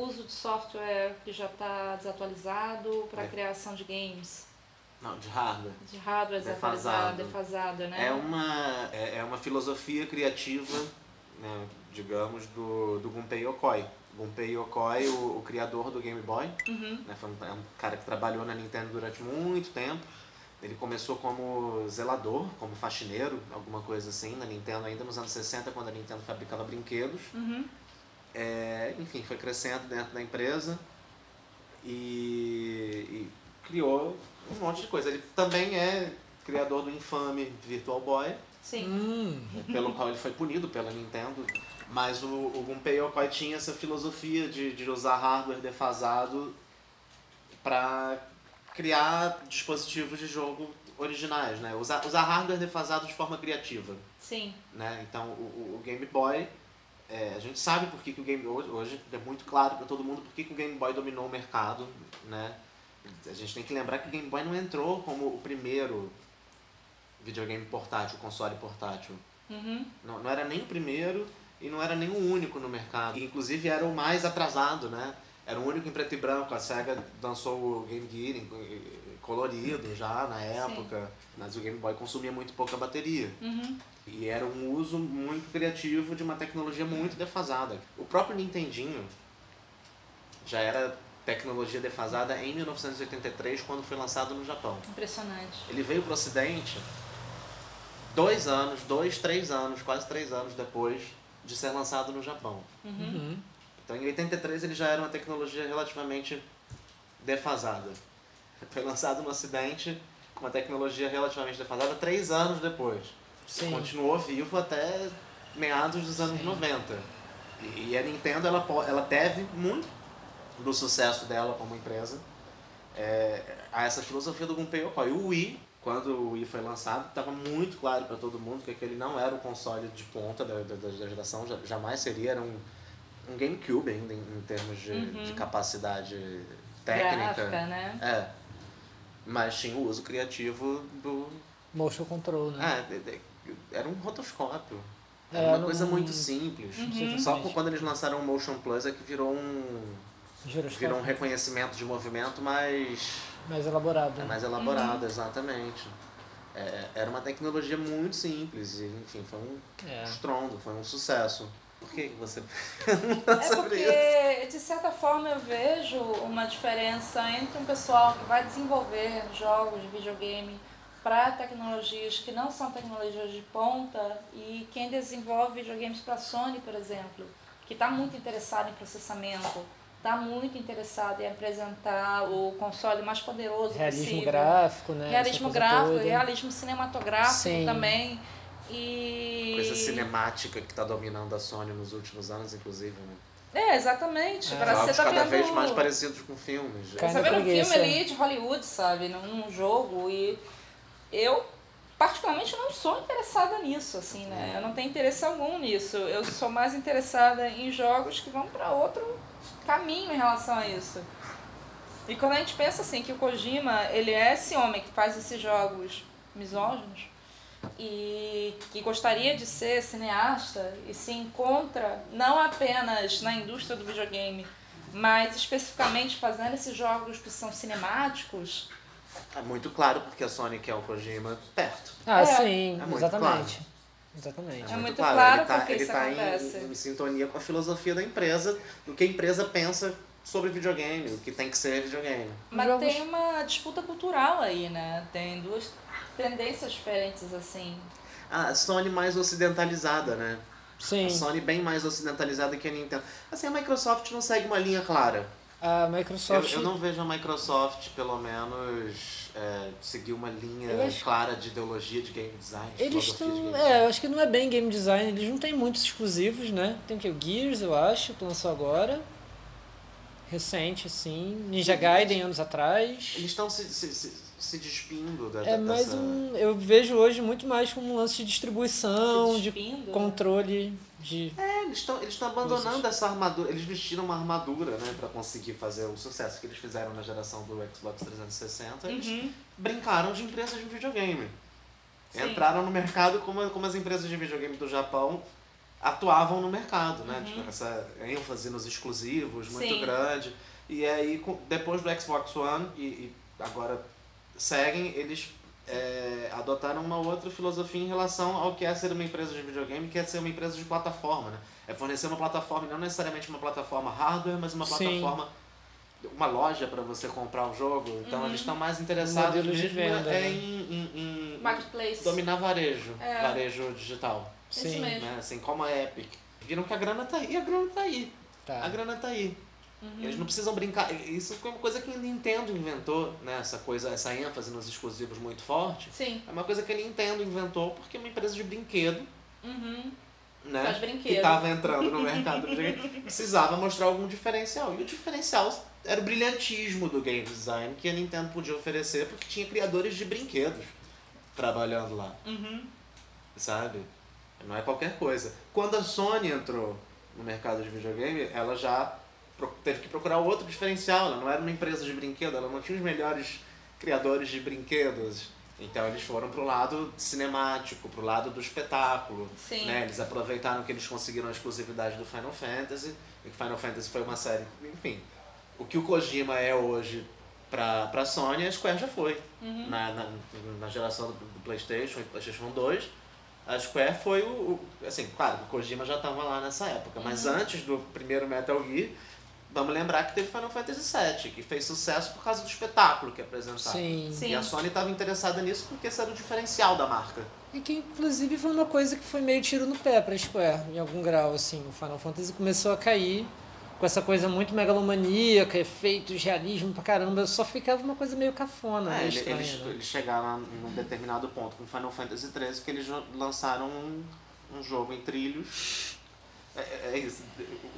uso de software que já está desatualizado para É. criação de games. Não, de hardware. De hardware Defasado. desatualizado, defasado, né? É uma, é, é uma filosofia criativa, né, digamos, do, do Gunpei Yokoi. Gunpei Yokoi, o, o criador do Game Boy, Uhum. né, foi um, é um cara que trabalhou na Nintendo durante muito tempo. Ele começou como zelador, como faxineiro, alguma coisa assim, na Nintendo ainda nos anos 60, quando a Nintendo fabricava brinquedos. Uhum. É, enfim, foi crescendo dentro da empresa e, e criou um monte de coisa. Ele também é criador do infame Virtual Boy, Sim. Hum, pelo qual ele foi punido pela Nintendo. Mas o, o Gunpei Yokoi tinha essa filosofia de, de usar hardware defasado para criar dispositivos de jogo originais, né? Usar, usar hardware defasado de forma criativa Sim. né? Então o, o- o Game Boy, é, a gente sabe por que, que o Game hoje, hoje é muito claro para todo mundo por que, que o Game Boy dominou o mercado, né? A gente tem que lembrar que o Game Boy não entrou como o primeiro videogame portátil, console portátil. Uhum. Não, não era nem o primeiro e não era nem o único no mercado. E, inclusive era o mais atrasado, né? Era o único em preto e branco. A SEGA lançou o Game Gear colorido já na época, mas o Game Boy consumia muito pouca bateria. Uhum. E era um uso muito criativo de uma tecnologia muito defasada. O próprio Nintendinho já era tecnologia defasada em 1983, quando foi lançado no Japão. Impressionante. Ele veio para o Ocidente dois anos, dois, três anos, quase três anos depois de ser lançado no Japão. Uhum. uhum. Então em 83 ele já era uma tecnologia relativamente defasada. Foi lançado no Ocidente com uma tecnologia relativamente defasada três anos depois. Sim. Continuou vivo até meados dos anos 90. E, a Nintendo ela, ela deve muito do sucesso dela como empresa é, a essa filosofia do Gunpei Yokoi. O Wii, quando o Wii foi lançado, estava muito claro para todo mundo que aquele não era o console de ponta da, da, da geração, ja- jamais seria, era um, um GameCube ainda em, em termos de, Uhum. de capacidade técnica. Gráfica, né? É. Mas tinha o uso criativo do, Motion control, né? é, de- de- era um rotoscópio. É, Era uma coisa muito simples. Uhum. Só por quando eles lançaram o Motion Plus é que virou um, Giroscópio virou um reconhecimento de movimento mais, mais elaborado. é mais elaborado, exatamente. É, era uma tecnologia muito simples e, enfim, foi um É. estrondo, foi um sucesso. Por que você É sobre isso? porque, de certa forma, eu vejo uma diferença entre um pessoal que vai desenvolver jogos de videogame para tecnologias que não são tecnologias de ponta e quem desenvolve videogames para Sony, por exemplo, que está muito interessado em processamento, está muito interessado em apresentar o console mais poderoso Realismo possível. gráfico, né? Realismo gráfico, toda. realismo cinematográfico Sim. também. E... Coisa cinemática que está dominando a Sony nos últimos anos, inclusive. Né? É, exatamente. É. Parece você tá cada vendo... vez mais parecidos com filmes. Você vê um preguiça. filme ali de Hollywood, sabe? Num, num jogo e eu particularmente não sou interessada nisso, assim, né? Eu não tenho interesse algum nisso. Eu sou mais interessada em jogos que vão para outro caminho em relação a isso. E quando a gente pensa assim que o Kojima, ele é esse homem que faz esses jogos misóginos e que gostaria de ser cineasta e se encontra não apenas na indústria do videogame, mas especificamente fazendo esses jogos que são cinemáticos, É muito claro porque a Sony quer o Kojima perto. Ah, É. sim, É muito exatamente. Exatamente. É muito claro ele tá, porque ele isso tá acontece. Em, em sintonia com a filosofia da empresa, do que a empresa pensa sobre videogame, o que tem que ser videogame. mas Jogos- tem uma disputa cultural aí, né? Tem duas tendências diferentes assim. A Sony mais ocidentalizada, né? Sim, A Sony bem mais ocidentalizada que a Nintendo. Assim, a Microsoft não segue uma linha clara. a Eu, Microsoft. eu não vejo a Microsoft, pelo menos, é, seguir uma linha Eu acho- clara de ideologia de game design. de Eles de estão. game É, design. eu acho que não é bem game design, eles não têm muitos exclusivos, né? Tem o que? O Gears, eu acho, que lançou agora. Recente, assim. Ninja Gaiden anos atrás. Eles estão se, se, se, se despindo da, É mais dessa... um. Eu vejo hoje muito mais como um lance de distribuição, de né? controle, de. É, eles estão eles estão abandonando essa armadura. Eles vestiram uma armadura, né, pra conseguir fazer o sucesso que eles fizeram na geração do Xbox 360. Eles Uhum. brincaram de empresas de videogame. Sim. Entraram no mercado como, como as empresas de videogame do Japão atuavam no mercado, né? Uhum. Tipo, essa ênfase nos exclusivos muito Sim. grande. E aí, depois do Xbox One, e, e agora seguem, eles é, adotaram uma outra filosofia em relação ao que é ser uma empresa de videogame, que é ser uma empresa de plataforma, né? É fornecer uma plataforma, não necessariamente uma plataforma hardware, mas uma Sim. plataforma, uma loja para você comprar o jogo. Então eles estão mais interessados Modelos de mesmo venda, é né? em, em- em Marketplace. dominar varejo, É. varejo digital. Sim. mesmo. Né? Assim como a Epic. Viram que a grana tá aí, a grana tá aí. A Tá. grana tá aí. Uhum. Eles não precisam brincar. Isso foi uma coisa que a Nintendo inventou, né? Essa coisa, essa ênfase nos exclusivos muito forte. Sim. É uma coisa que a Nintendo inventou porque é uma empresa de brinquedo, Uhum. né? Faz que brinquedo. estava entrando no mercado do precisava mostrar algum diferencial. E o diferencial era o brilhantismo do game design que a Nintendo podia oferecer porque tinha criadores de brinquedos trabalhando lá, Uhum. sabe? Não é qualquer coisa. Quando a Sony entrou no mercado de videogame, ela já teve que procurar outro diferencial. Ela não era uma empresa de brinquedo, ela não tinha os melhores criadores de brinquedos. Então eles foram pro lado cinemático, pro lado do espetáculo. Sim. Né? Eles aproveitaram que eles conseguiram a exclusividade do Final Fantasy, e que Final Fantasy foi uma série, enfim. O que o Kojima é hoje pra, pra Sony, a Square já foi. Uhum. Na, na, na geração do, do Playstation e Playstation 2, a Square foi o, o- Assim, claro, o Kojima já estava lá nessa época, mas Uhum. antes do primeiro Metal Gear, vamos lembrar que teve Final Fantasy VII, que fez sucesso por causa do espetáculo que apresentava. Sim. Sim. E a Sony estava interessada nisso porque esse era o diferencial da marca. E que inclusive foi uma coisa que foi meio tiro no pé pra Square, em algum grau, assim. O Final Fantasy começou a cair com essa coisa muito megalomaníaca, efeitos, realismo pra caramba, só ficava uma coisa meio cafona, É, meio ele- estranha, eles, né? eles chegaram num determinado ponto com Final Fantasy XIII que eles lançaram um, um jogo em trilhos. É, é- é isso.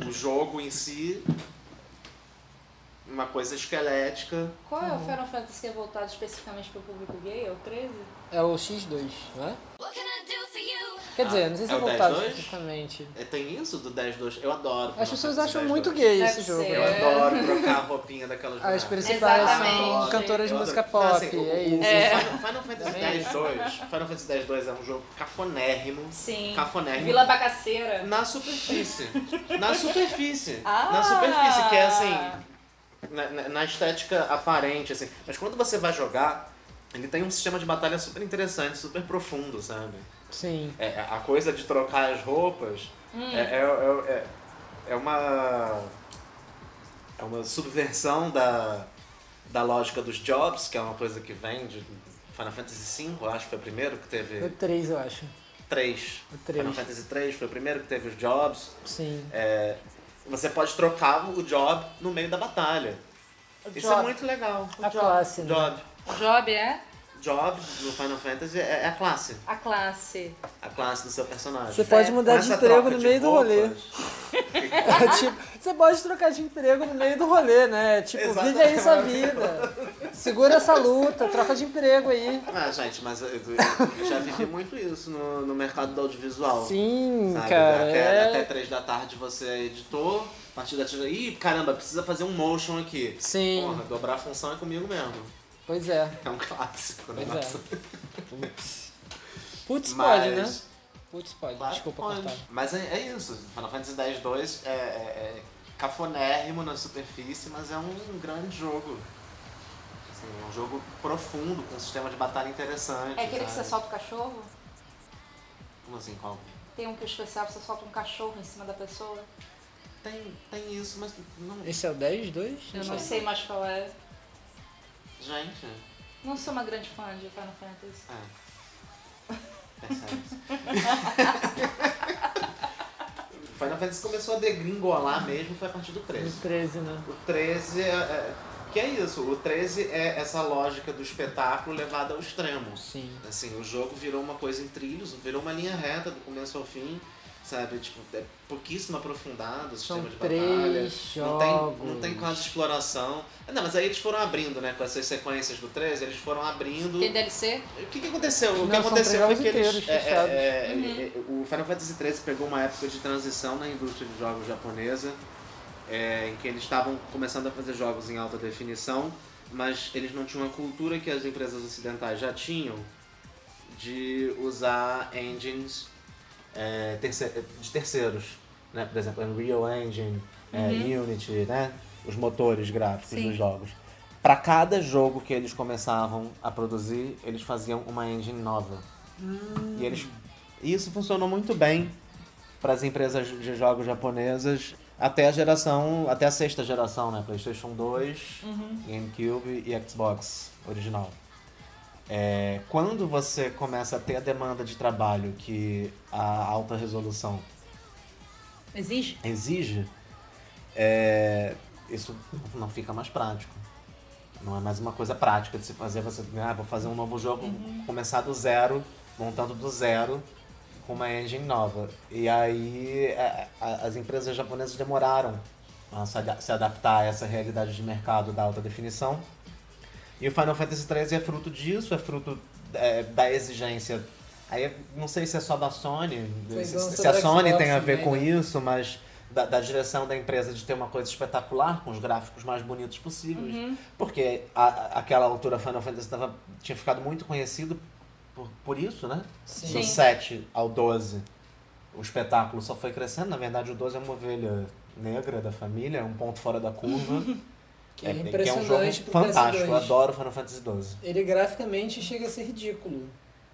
O jogo em si, uma coisa esquelética. Qual é o Final Fantasy que é voltado especificamente para o público gay? É o 13? É o X2, não é? What can I do for you? Quer dizer, Ah, não sei se é é, o voltado 10-2? especificamente. É, tem isso do 10-2? Eu adoro. As pessoas acham muito 10-2. gay Deve esse jogo. ser. Eu né? adoro trocar a roupinha daquelas As principais são cantoras de música. Não, pop, assim, o- é o- isso. É. Final, Final Fantasy X-2 Final Fantasy X-2 é um jogo cafonérrimo. Sim. Cafonérrimo. Vila Bacaceira. Na superfície. Na superfície. Ah! Na superfície, que é assim. Na, na- na estética aparente, assim. Mas quando você vai jogar, ele tem um sistema de batalha super interessante, super profundo, sabe? Sim. É, a coisa de trocar as roupas Hum. é, é, é, é uma. É uma subversão da, da lógica dos jobs, que é uma coisa que vem de Final Fantasy V, eu acho que foi o primeiro que Foi teve. o 3, eu acho. Três. O 3. Final Fantasy 3 foi o primeiro que teve os jobs. Sim. É, você pode trocar o job no meio da batalha. Isso é job. muito legal. A classe, né? Job. Job é Job no Final Fantasy é é a classe. a classe. A classe do seu personagem. Você pode Com mudar de emprego no de meio do rolê. É, tipo, você pode trocar de emprego no meio do rolê, né? Tipo, vive aí sua vida. Segura essa luta, troca de emprego aí. Ah, gente, mas eu, eu já vivi muito isso no, no mercado do audiovisual. Sim, sabe? cara. Até, é... até três da tarde você é editor, a partir da da Ih, caramba, precisa fazer um motion aqui. Sim, Porra, dobrar a função é comigo mesmo. Pois é. É um clássico, né? Pois é. Putz. Putz, Mas- pode, né? Putz, pode. Claro Desculpa pode. cortar. Mas é, é isso. Final Fantasy X-2 é, é, é cafonérrimo na superfície, mas é um grande jogo. Assim, é um jogo profundo, com um sistema de batalha interessante. É aquele que você sabe? solta o cachorro? Como assim, qual? Tem um que é especial, você solta um cachorro em cima da pessoa? Tem, tem isso, mas não. Esse é o 10, 2? Eu não sei mais qual é. Gente, Não sou uma grande fã de Final Fantasy. é. Percebe isso. Final Fantasy começou a degringolar mesmo foi a partir do 13. O 13, né? O 13 é, é- Que é isso, o 13 é essa lógica do espetáculo levada ao extremo. Sim. Assim, o jogo virou uma coisa em trilhos, virou uma linha reta do começo ao fim, sabe? Tipo, é pouquíssimo aprofundado o São sistema de batalha. três Não tem, não tem quase exploração. Ah, Não, mas aí eles foram abrindo, né? Com essas sequências do 13, eles foram abrindo. Tem DLC? O que, que aconteceu? O que são aconteceu foi que eles. é, é, é, é, o Final Fantasy XIII pegou uma época de transição na indústria de jogos japonesa, é, em que eles estavam começando a fazer jogos em alta definição, mas eles não tinham a cultura que as empresas ocidentais já tinham de usar engines é, terce- de terceiros. Né? Por exemplo, Unreal Engine, é, Unity, né? os motores gráficos Sim. dos jogos. Pra cada jogo que eles começavam a produzir, eles faziam uma engine nova. E eles isso funcionou muito bem para as empresas de jogos japonesas até a geração, até a sexta geração, né? PlayStation 2, GameCube e Xbox original. É, quando você começa a ter a demanda de trabalho que a alta resolução Exige? exige, é, isso não fica mais prático. Não é mais uma coisa prática de se fazer. Você, ah, vou fazer um novo jogo, começar do zero, montando do zero, com uma engine nova. E aí a- a- as empresas japonesas demoraram a se adaptar a essa realidade de mercado da alta definição. E o Final Fantasy XIII é fruto disso, é fruto é, da exigência. Aí não sei se é só da Sony, se, se a Sony Xbox tem a ver também, com né? isso, mas da, da direção da empresa de ter uma coisa espetacular, com os gráficos mais bonitos possíveis. Porque a, a- aquela altura Final Fantasy tava, tinha ficado muito conhecido por, por isso, né? Sim. Do 7 ao 12, o espetáculo só foi crescendo. Na verdade, o 12 é uma ovelha negra da família, é um ponto fora da curva. Que é, que é um impressionante jogo pro fantástico. Eu PS2. adoro Final Fantasy 12. Ele graficamente chega a ser ridículo.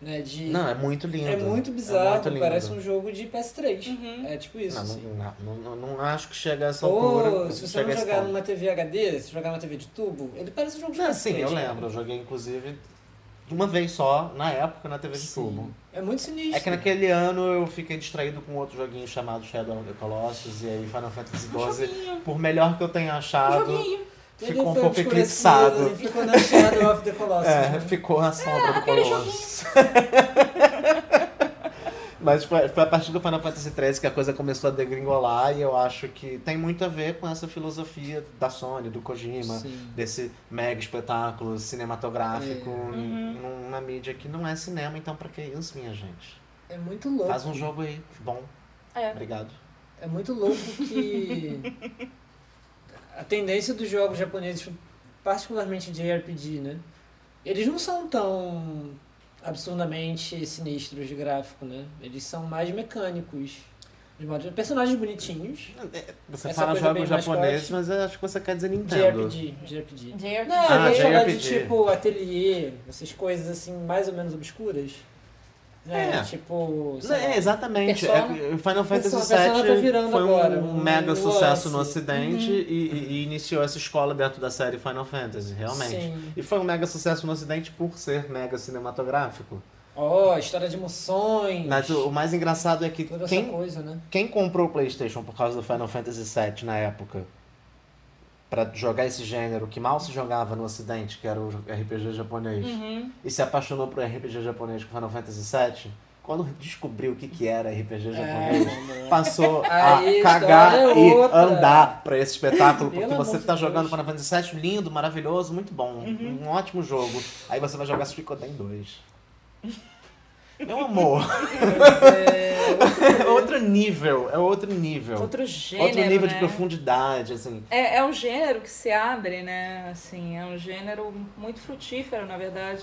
Né? De... Não, é muito lindo. É muito bizarro, muito lindo. parece um jogo de PS3. Uhum. É tipo isso. Não, assim. não, não, não, não acho que chega a essa Ou altura. se você não jogar numa TV HD, se jogar numa TV de tubo, ele parece um jogo de Não, PS3. sim, eu cara. lembro. Eu joguei, inclusive, uma vez só, na época, na TV de Sim. tubo. É muito sinistro. É que naquele ano eu fiquei distraído com outro joguinho chamado Shadow of the Colossus e aí Final Fantasy XII, por melhor que eu tenha achado, Ele ficou um pouco eclipsado. ele Ficou na Shadow of the Colossus. É, né? ficou a sombra do aquele Colossus. Mas foi, foi a partir do Final Fantasy XIII que a coisa começou a degringolar e eu acho que tem muito a ver com essa filosofia da Sony, do Kojima, Sim. desse mega espetáculo cinematográfico É. num- numa mídia que não é cinema, então pra que isso, minha gente? É muito louco. Faz um jogo aí, bom. É. Obrigado. É muito louco que a tendência dos jogos japoneses, particularmente de RPG, né? Eles não são tão absurdamente sinistros de gráfico, né? Eles são mais mecânicos. De modo... Personagens bonitinhos. Você Essa fala coisa jogos japoneses, mas eu acho que você quer dizer Nintendo. JRPG, JRPG. JRPG. Não, Ah, eu ia falar de tipo ateliê, essas coisas assim, mais ou menos obscuras. Né? É. Tipo. Não, é, exatamente. Persona. É, o Final Fantasy tá VII virando foi um agora, um mega sucesso no lance. ocidente e, e- e iniciou essa escola dentro da série Final Fantasy, realmente. Sim. E foi um mega sucesso no ocidente por ser mega cinematográfico. Ó, história de emoções. Mas o, o mais engraçado é que Toda quem, essa coisa, né? quem comprou o PlayStation por causa do Final Fantasy VII na época, pra jogar esse gênero que mal se jogava no ocidente, que era o RPG japonês, Uhum. e se apaixonou por RPG japonês com Final Fantasy VII, quando descobriu o que, que era RPG japonês, É, passou Aí a cagar é e outra. andar pra esse espetáculo, porque Pelo você tá jogando Deus. Final Fantasy VII, lindo, maravilhoso, muito bom, Uhum. um ótimo jogo. Aí você vai jogar Suikoden 2. Meu amor, é outro nível, é outro nível. Outro gênero, Outro nível de né? profundidade, assim. É, é um gênero que se abre, né? Assim, é um gênero muito frutífero, na verdade.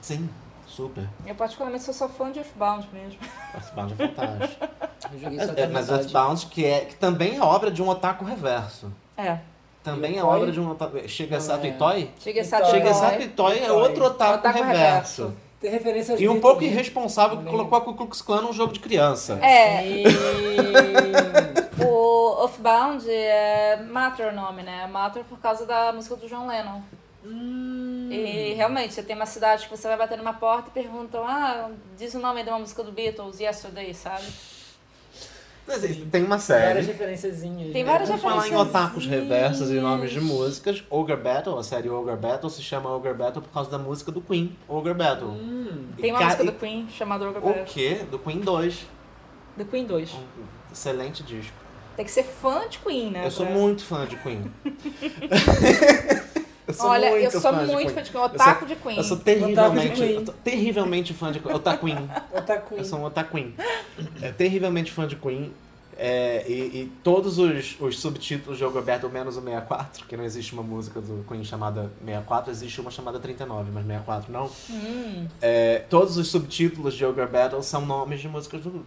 Sim, super. Eu particularmente sou só fã de Earthbound mesmo. Earthbound é fantástico. Eu joguei só até É, mas. Earthbound, que, é, que também é obra de um otaku reverso. É. Também é obra de um otaku... Shigesato Não, é. Itoi? Toy. Shigesato Itoi. Itoi é Toy. outro otaku, Otaku reverso. reverso. Tem referência E um pouco né? irresponsável que Também. colocou a Ku Klux Klan num jogo de criança. É, Sim. o Earthbound é Matter o nome, né? Matter por causa da música do John Lennon. Hum. E realmente, você tem uma cidade que você vai bater numa porta e perguntam, ah, diz o nome de uma música do Beatles, Yesterday, sabe? Mas Tem uma Várias série. referenciazinhas. Tem né? várias Vamos falar em otakus reversos e nomes de músicas. Ogre Battle, a série Ogre Battle, se chama Ogre Battle por causa da música do Queen, Ogre Battle. Hum. Tem uma ca- música do Queen chamada Ogre O Battle. quê? Do Queen 2. Do Queen 2. Um excelente disco. Tem que ser fã de Queen, né? Eu sou pra- muito fã de Queen. eu sou Olha, muito eu sou fã de muito Queen. fã de Queen. Eu Otaku sou- de Queen. Eu sou de terrivelmente, Queen. eu terrivelmente fã de Queen. Otaku Queen. Otaku. Eu sou um otaquim. É terrivelmente fã de Queen. É, e, e todos os, os subtítulos de Ogre Battle, menos o 64, que não existe uma música do Queen chamada 64, existe uma chamada 39, mas 64 não. Hum, É, todos os subtítulos de Ogre Battle são nomes de músicas do, do,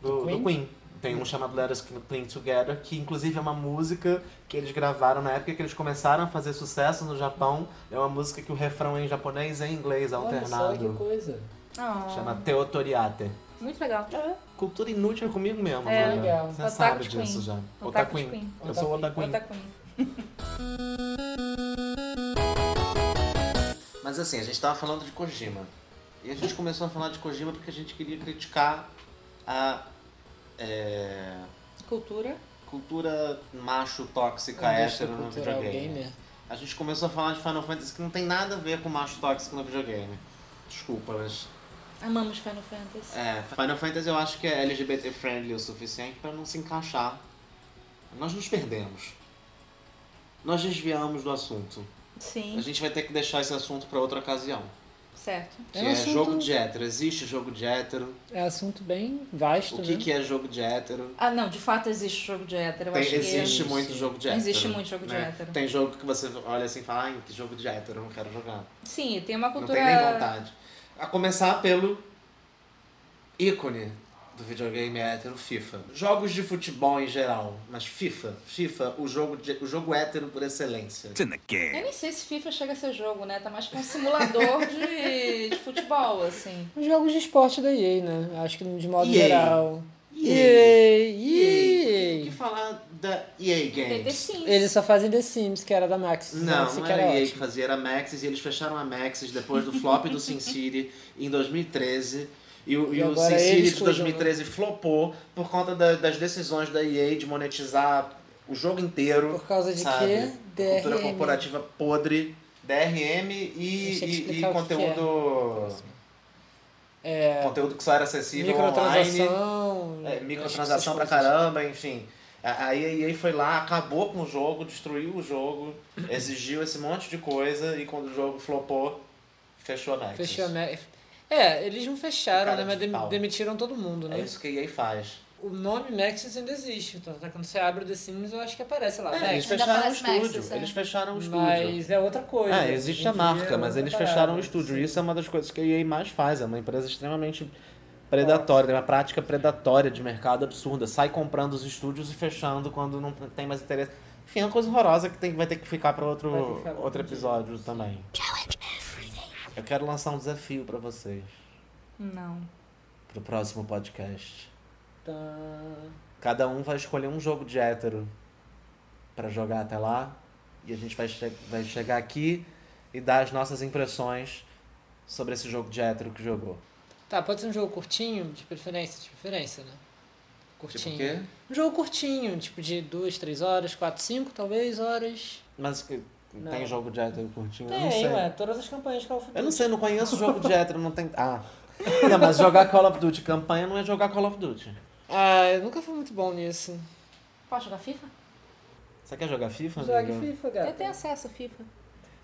do- do Queen? Queen. Tem um chamado Let Us Cling Together, que inclusive é uma música que eles gravaram na época que eles começaram a fazer sucesso no Japão. É uma música que o refrão é em japonês e em inglês, Olha só que alternado. coisa. Ah, Chama Teotoriate. Muito legal. Cultura inútil comigo mesmo, É, Bruna. legal. Você Otaku sabe Queen. disso já. Otaku Otakuin. Queen. Eu sou Otakuin. Outra Queen. Mas assim, a gente tava falando de Kojima. E a gente começou a falar de Kojima porque a gente queria criticar a é, Cultura. cultura macho tóxica Indústria hétero no cultural videogame. gamer. A gente começou a falar de Final Fantasy que não tem nada a ver com macho tóxico no videogame. Desculpa, mas. Amamos Final Fantasy. É, Final Fantasy eu acho que é LGBT friendly o suficiente pra não se encaixar. Nós nos perdemos. Nós desviamos do assunto. A Sim, gente vai ter que deixar esse assunto pra outra ocasião. Certo. Que É é, um assunto- jogo de hétero. Existe jogo de hétero. É assunto bem vasto, O que, né? que é jogo de hétero? Ah, não, de fato existe jogo de hétero. Eu Tem- acho que existe é- muito jogo de hétero. Existe muito jogo de né? hétero. Tem jogo que você olha assim e fala, ai, que jogo de hétero, eu não quero jogar. Sim, tem uma Não cultura. tem nem vontade. A começar pelo ícone do videogame hétero, FIFA. Jogos de futebol em geral, mas FIFA. FIFA, o jogo, de- o jogo hétero por excelência. Eu nem sei se FIFA chega a ser jogo, né? Tá mais pra um simulador de, de futebol, assim. Os jogos de esporte da EA, né? Acho que de modo EA. geral. EA. EA. O que EA. falar da EA Tem The Games? Sims. Eles só fazem The Sims, que era da Max. Não, Maxis, não que era era a EA que ótimo. fazia, era a Maxis e eles fecharam a Maxis depois do flop do Sin City em 2013. E o, E e o Sin City de cuidam, 2013 flopou por conta da- das decisões da EA de monetizar o jogo inteiro. Por causa de sabe? quê? Cultura DRM. corporativa podre, DRM e, e- e que conteúdo. É, Conteúdo que só era acessível online. microtransação. É, acho que microtransação pra caramba, enfim. A a EA foi lá, acabou com o jogo, destruiu o jogo, exigiu esse monte de coisa e quando o jogo flopou, fechou a Maxis. Fechou a Max. É, eles não fecharam, né? Mas de pau. demitiram todo mundo, né? É isso que a EA faz. O nome Maxis ainda existe. Então, tá, quando você abre o The Sims, eu acho que aparece lá. É, eles Maxis. Ainda fecharam o estúdio. Maxis, é. Eles fecharam o estúdio. Mas é outra coisa. É, existe a marca, é mas eles parada. fecharam o estúdio. Sim. Isso é uma das coisas que a EA mais faz. É uma empresa extremamente predatória, tem uma prática predatória de mercado absurda. Sai comprando os estúdios e fechando quando não tem mais interesse. Enfim, é uma coisa horrorosa que tem, vai ter que ficar para outro, Vai ter que ficar pra outro outro episódio também. Eu quero lançar um desafio para vocês, Não. pro próximo podcast. Tá. Cada um vai escolher um jogo de hétero pra jogar até lá. E a gente vai, che vai chegar aqui e dar as nossas impressões sobre esse jogo de hétero que jogou. Tá, pode ser um jogo curtinho, de preferência, de preferência, né? Tipo Curtinho. o quê? Um jogo curtinho, tipo de duas, três horas, quatro, cinco, talvez, horas. Mas que Não. tem jogo de hétero curtinho? eu não Tem, sei. ué, todas as campanhas de Call of Duty. Eu não sei, não conheço jogo de hétero, não tem. Ah. Não, mas jogar Call of Duty campanha não é jogar Call of Duty. Ah, eu nunca fui muito bom nisso. Pode jogar FIFA? Você quer jogar FIFA, Jogue amiga? FIFA, Eu gata. tenho acesso a FIFA.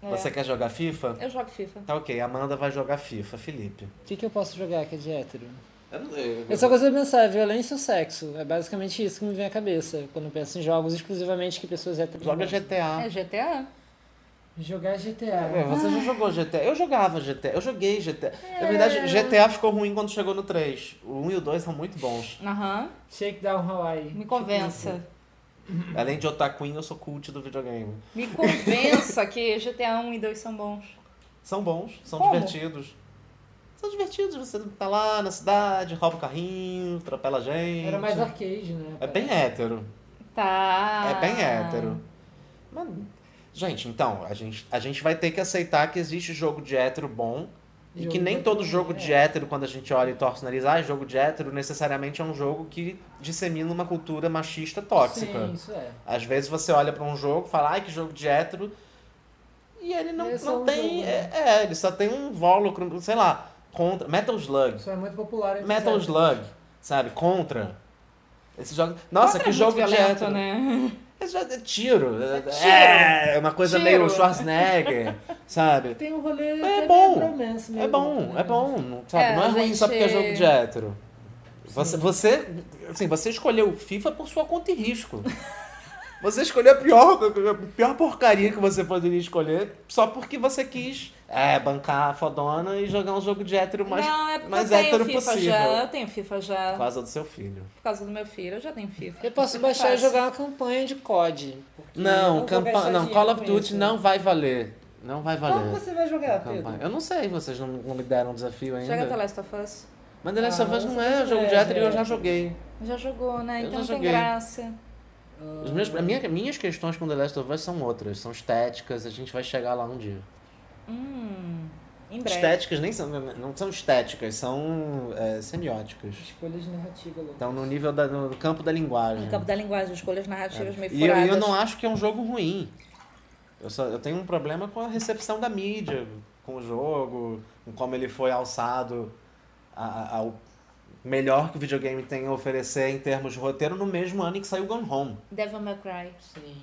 É. Você quer jogar FIFA? Eu jogo FIFA. Tá ok, Amanda vai jogar FIFA, Felipe. O que, que eu posso jogar que é de hétero? Eu não, eu, Eu só consigo pensar, é violência ou sexo. É basicamente isso que me vem à cabeça quando eu penso em jogos exclusivamente que pessoas héteros Joga. GTA. É GTA? Jogar GTA. É, você já jogou GTA? Eu jogava GTA, eu joguei GTA. Na verdade, GTA ficou ruim quando chegou no 3. O 1 e o 2 são muito bons. Aham. Shakedown Hawaii. Me convença. Além de Otakuin, eu sou cult do videogame. Me convença que GTA 1 e 2 são bons. São bons, são Como? divertidos. São divertidos, você tá lá na cidade, rouba o carrinho, atropela gente. Era mais arcade, né? É bem hétero. Tá. É bem hétero. Mas, gente, então, a gente, a gente vai ter que aceitar que existe jogo de hétero bom. E Jogo que nem todo jogo é. de hétero, quando a gente olha e torce o nariz, ah, jogo de hétero necessariamente é um jogo que dissemina uma cultura machista tóxica. Sim, isso é. Às vezes você olha pra um jogo e fala, ai, que jogo de hétero, e ele não, É não um tem. jogo, né? é, é, ele só tem um invólucro, sei lá, contra. Metal Slug. Isso é muito popular entre Metal Slug, sabe? Contra. Esse jogo. Nossa, Contra que é jogo de hétero. né? Esse jogo é tiro. tiro. É, uma coisa Tiro. meio Schwarzenegger, sabe? Tem um rolê É até bom. É bom, né? é bom. Não, sabe? É, não é a ruim só porque é gente- jogo de hétero. Você, você, assim, você escolheu FIFA por sua conta e risco. Você escolheu a pior, a pior porcaria que você poderia escolher só porque você quis é, bancar a fodona e jogar um jogo de hétero mais, não, é porque mais eu tenho hétero FIFA possível. já. Eu tenho FIFA já. Por causa do seu filho. Por causa do meu filho, eu já tenho FIFA. Eu posso baixar e jogar uma campanha de COD. Não, campa... não Call of Duty não vai valer. Não vai valer. Como você vai jogar, Pedro? Campanha. Eu não sei, vocês não, não me deram um desafio ainda. Joga The Last of Us. Mas The Last Ah, of Us mas não é jogo de Us hétero e eu é- já joguei. Já jogou, né? Eu Então já tem joguei. Graça. Os meus, a minha, minhas questões com The Last of Us são outras, são estéticas, a gente vai chegar lá um dia. Hum. Em breve. Estéticas nem são, não são estéticas, são é, semióticas. Escolhas narrativas, Lu. Estão no nível da, no campo da linguagem. No campo da linguagem, escolhas narrativas meio É. E eu, furadas. e eu não acho que é um jogo ruim. Eu, só, eu tenho um problema com a recepção da mídia, com o jogo, com como ele foi alçado a- a- ao melhor que o videogame tem a oferecer em termos de roteiro no mesmo ano em que saiu Gone Home. Devil May Cry. Sim.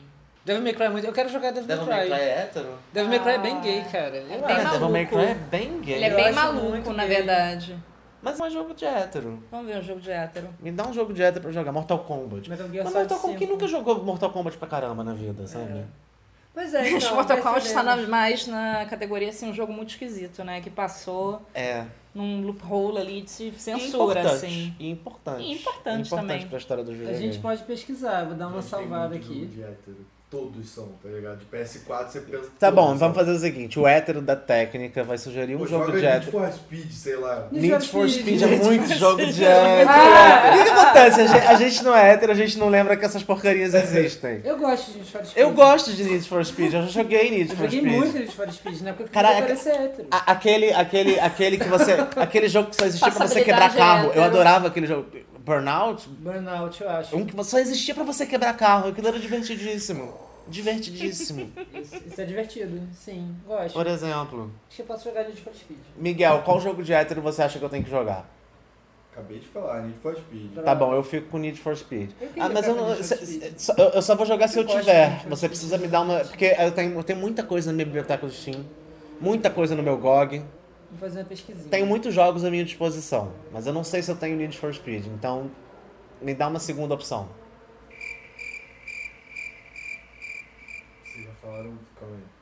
Devil May Cry é muito... Eu quero jogar Devil, May Cry. é hétero? Devil May Cry é bem Ah. gay, cara. Eu bem acho. É, Devil May maluco. Cry é bem gay. Ele é bem maluco, na gay. verdade. Mas é um jogo de hétero. Vamos ver um jogo de hétero. Me dá um jogo de hétero pra jogar. Mortal Kombat. Metal Gear Mas Mortal Kombat, quem 5. nunca jogou Mortal Kombat pra caramba na vida, sabe? Pois é, então, Mortal Kombat está mais na categoria assim, um jogo muito esquisito, né? Que passou É. num loophole ali de E censura, importante. assim. E importante. E importante importante também. pra história dos A videogames. gente pode pesquisar, vou dar uma Mas tem salvada aqui. Hétero. Todos são, tá ligado? De PS4 você pensa. Tá bom, vamos são. fazer o seguinte: o hétero da técnica vai sugerir um Pô, jogo joga de Need hétero. for Speed, sei lá. Need for Speed é Need muito for jogo de hétero. Ah! O que, que acontece? A gente, a gente não é hétero, a gente não lembra que essas porcarias existem. Eu gosto de Need for Speed. Eu gosto de Need for Speed, eu já joguei Need Eu for joguei Speed. muito Need for Speed, na época que Caraca, eu parecer hétero. A- Aquele, aquele, aquele que você. Aquele jogo que só existia pra você quebrar carro. Eu hétero. adorava aquele jogo. Burnout? Burnout, eu acho. Um que só existia pra você quebrar carro. Aquilo era divertidíssimo. Divertidíssimo. Isso, isso é divertido, sim, gosto. Por exemplo, Acho que eu posso jogar Need for Speed. Miguel, qual jogo de hétero você acha que eu tenho que jogar? Acabei de falar, Need for Speed. Tá bom, eu fico com Need for Speed. Ah, mas eu não. Se- se- eu- eu só vou jogar se eu Eu tiver. Você precisa me dar uma. Porque eu tenho, eu tenho muita coisa na minha biblioteca do Steam. Muita coisa no meu GOG. Vou fazer uma pesquisinha. Tenho muitos jogos à minha disposição. Mas eu não sei se eu tenho Need for Speed. Então, me dá uma segunda opção. Vocês já falaram. Calma aí.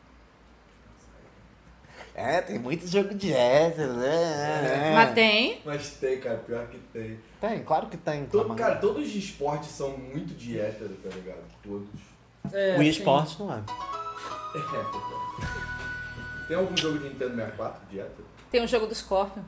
É, tem muito jogo de hétero, né? Mas tem. Mas tem, cara, pior que tem. Tem, claro que tem. Todo, cara, todos os esportes são muito de hétero, tá ligado? Todos. É, o sim. eSports não é. É, verdade. Tem algum jogo de Nintendo 64 de hétero? Tem o jogo do Scorpion.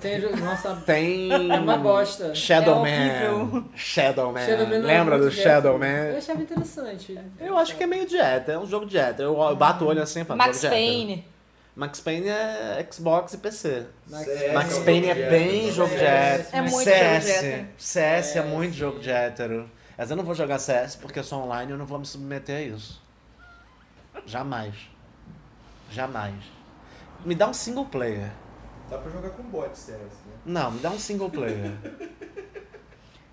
Tem, nossa, Tem. É uma bosta. Shadow É Man. Shadow Man. Shadow Man é Lembra do Shadow hétero. Eu Man? achava interessante. Eu acho que é meio de hétero, é um jogo de hétero. Eu, bato o olho assim e falo, Max. Payne. Max Payne é Xbox e PC. Max, CS Max é um Payne é bem hétero. jogo de CS, hétero. É muito CS, jogo de hétero. CS é É, muito sim. jogo de hétero. Mas eu não vou jogar CS porque eu sou online e eu não vou me submeter a isso. Jamais. Jamais. Me dá um single player. Dá pra jogar com bot CS, né? Não, me dá um single player.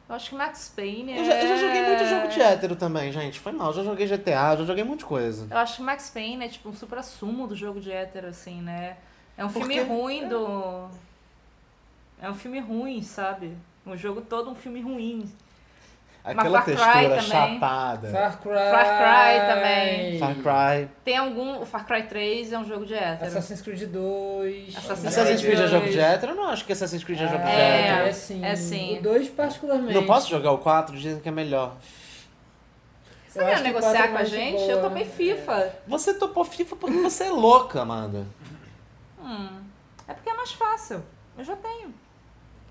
Eu acho que Max Payne é... Eu já, eu já joguei muito jogo de hétero também, gente. Foi mal. Já joguei GTA, já joguei muita coisa. Eu acho que Max Payne é tipo um supra-sumo do jogo de hétero, assim, né? É um Por filme ruim do... É um filme ruim, sabe? O jogo todo um filme ruim. Aquela Far Cry textura também. chapada. Far Cry. Far Cry também. Far Cry. Tem algum... O Far Cry 3 é um jogo de hétero. Assassin's Creed 2. Assassin's Assassin's Creed é dois. jogo de hétero? Eu não acho que Assassin's Creed é jogo de É. hétero. é sim. é sim. O 2 particularmente. Não posso jogar o 4? Dizem que é melhor. Você quer negociar é com a gente? boa. Eu topei FIFA. Você topou FIFA porque você é louca, Amanda. Hum, é porque é mais fácil. Eu já tenho.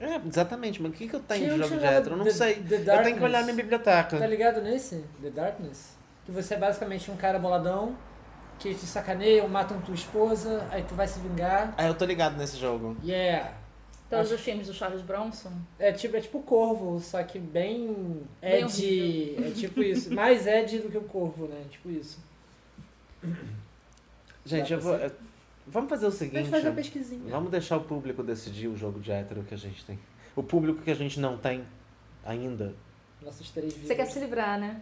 É, exatamente. Mas o que, que eu tenho de jogo de hétero? Eu não The- sei. The eu tenho que olhar minha biblioteca. Tá ligado nesse? The Darkness? Que você é basicamente um cara boladão que te sacaneiam, matam tua esposa, aí tu vai se vingar. Ah, eu tô ligado nesse jogo. Yeah! Todos Acho- os filmes do Charles Bronson. É tipo, é tipo o Corvo, só que bem Bem Ed. É tipo isso. Mais Ed do que o Corvo, né? Tipo isso. Gente, eu vou. é, Vamos fazer o seguinte. fazer a pesquisinha. Vamos deixar o público decidir o jogo de hétero que a gente tem. O público que a gente não tem ainda. Nossos três vídeos. Você quer se livrar, né?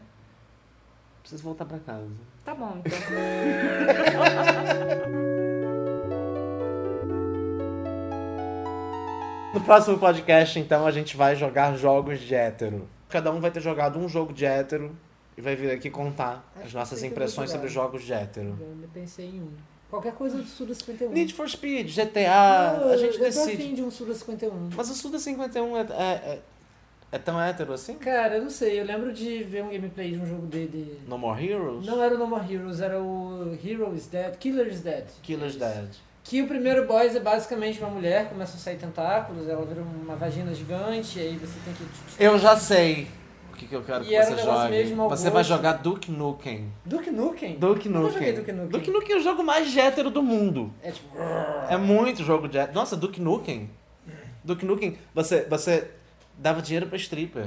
Preciso voltar pra casa. Tá bom, então. No próximo podcast, então, a gente vai jogar jogos de hétero. Cada um vai ter jogado um jogo de hétero e vai vir aqui contar Acho as nossas impressões sobre jogos de hétero. Eu me pensei em um. Qualquer coisa do Suda 51. Need for Speed, GTA, Não, a gente eu tô decide. afim de um Suda 51. Mas o Suda 51 é, é, é, é tão hétero assim? Cara, eu não sei, eu lembro de ver um gameplay de um jogo dele. No More Heroes? Não era o No More Heroes, era o Hero is Dead, Killer is Dead. Killer's Dead. Que o primeiro boss é basicamente uma mulher, começa a sair tentáculos, ela vira uma vagina gigante, e aí você tem que. Eu já sei o que, que eu quero E que você jogue. Você vai jogar Duke Nukem. Duke Nukem? Duke Nukem. Duke Nukem. Duke Nukem é o jogo mais hétero do mundo. É tipo. É muito jogo de hétero. Nossa, Duke Nukem. Duke Nukem, você, você dava dinheiro pra stripper,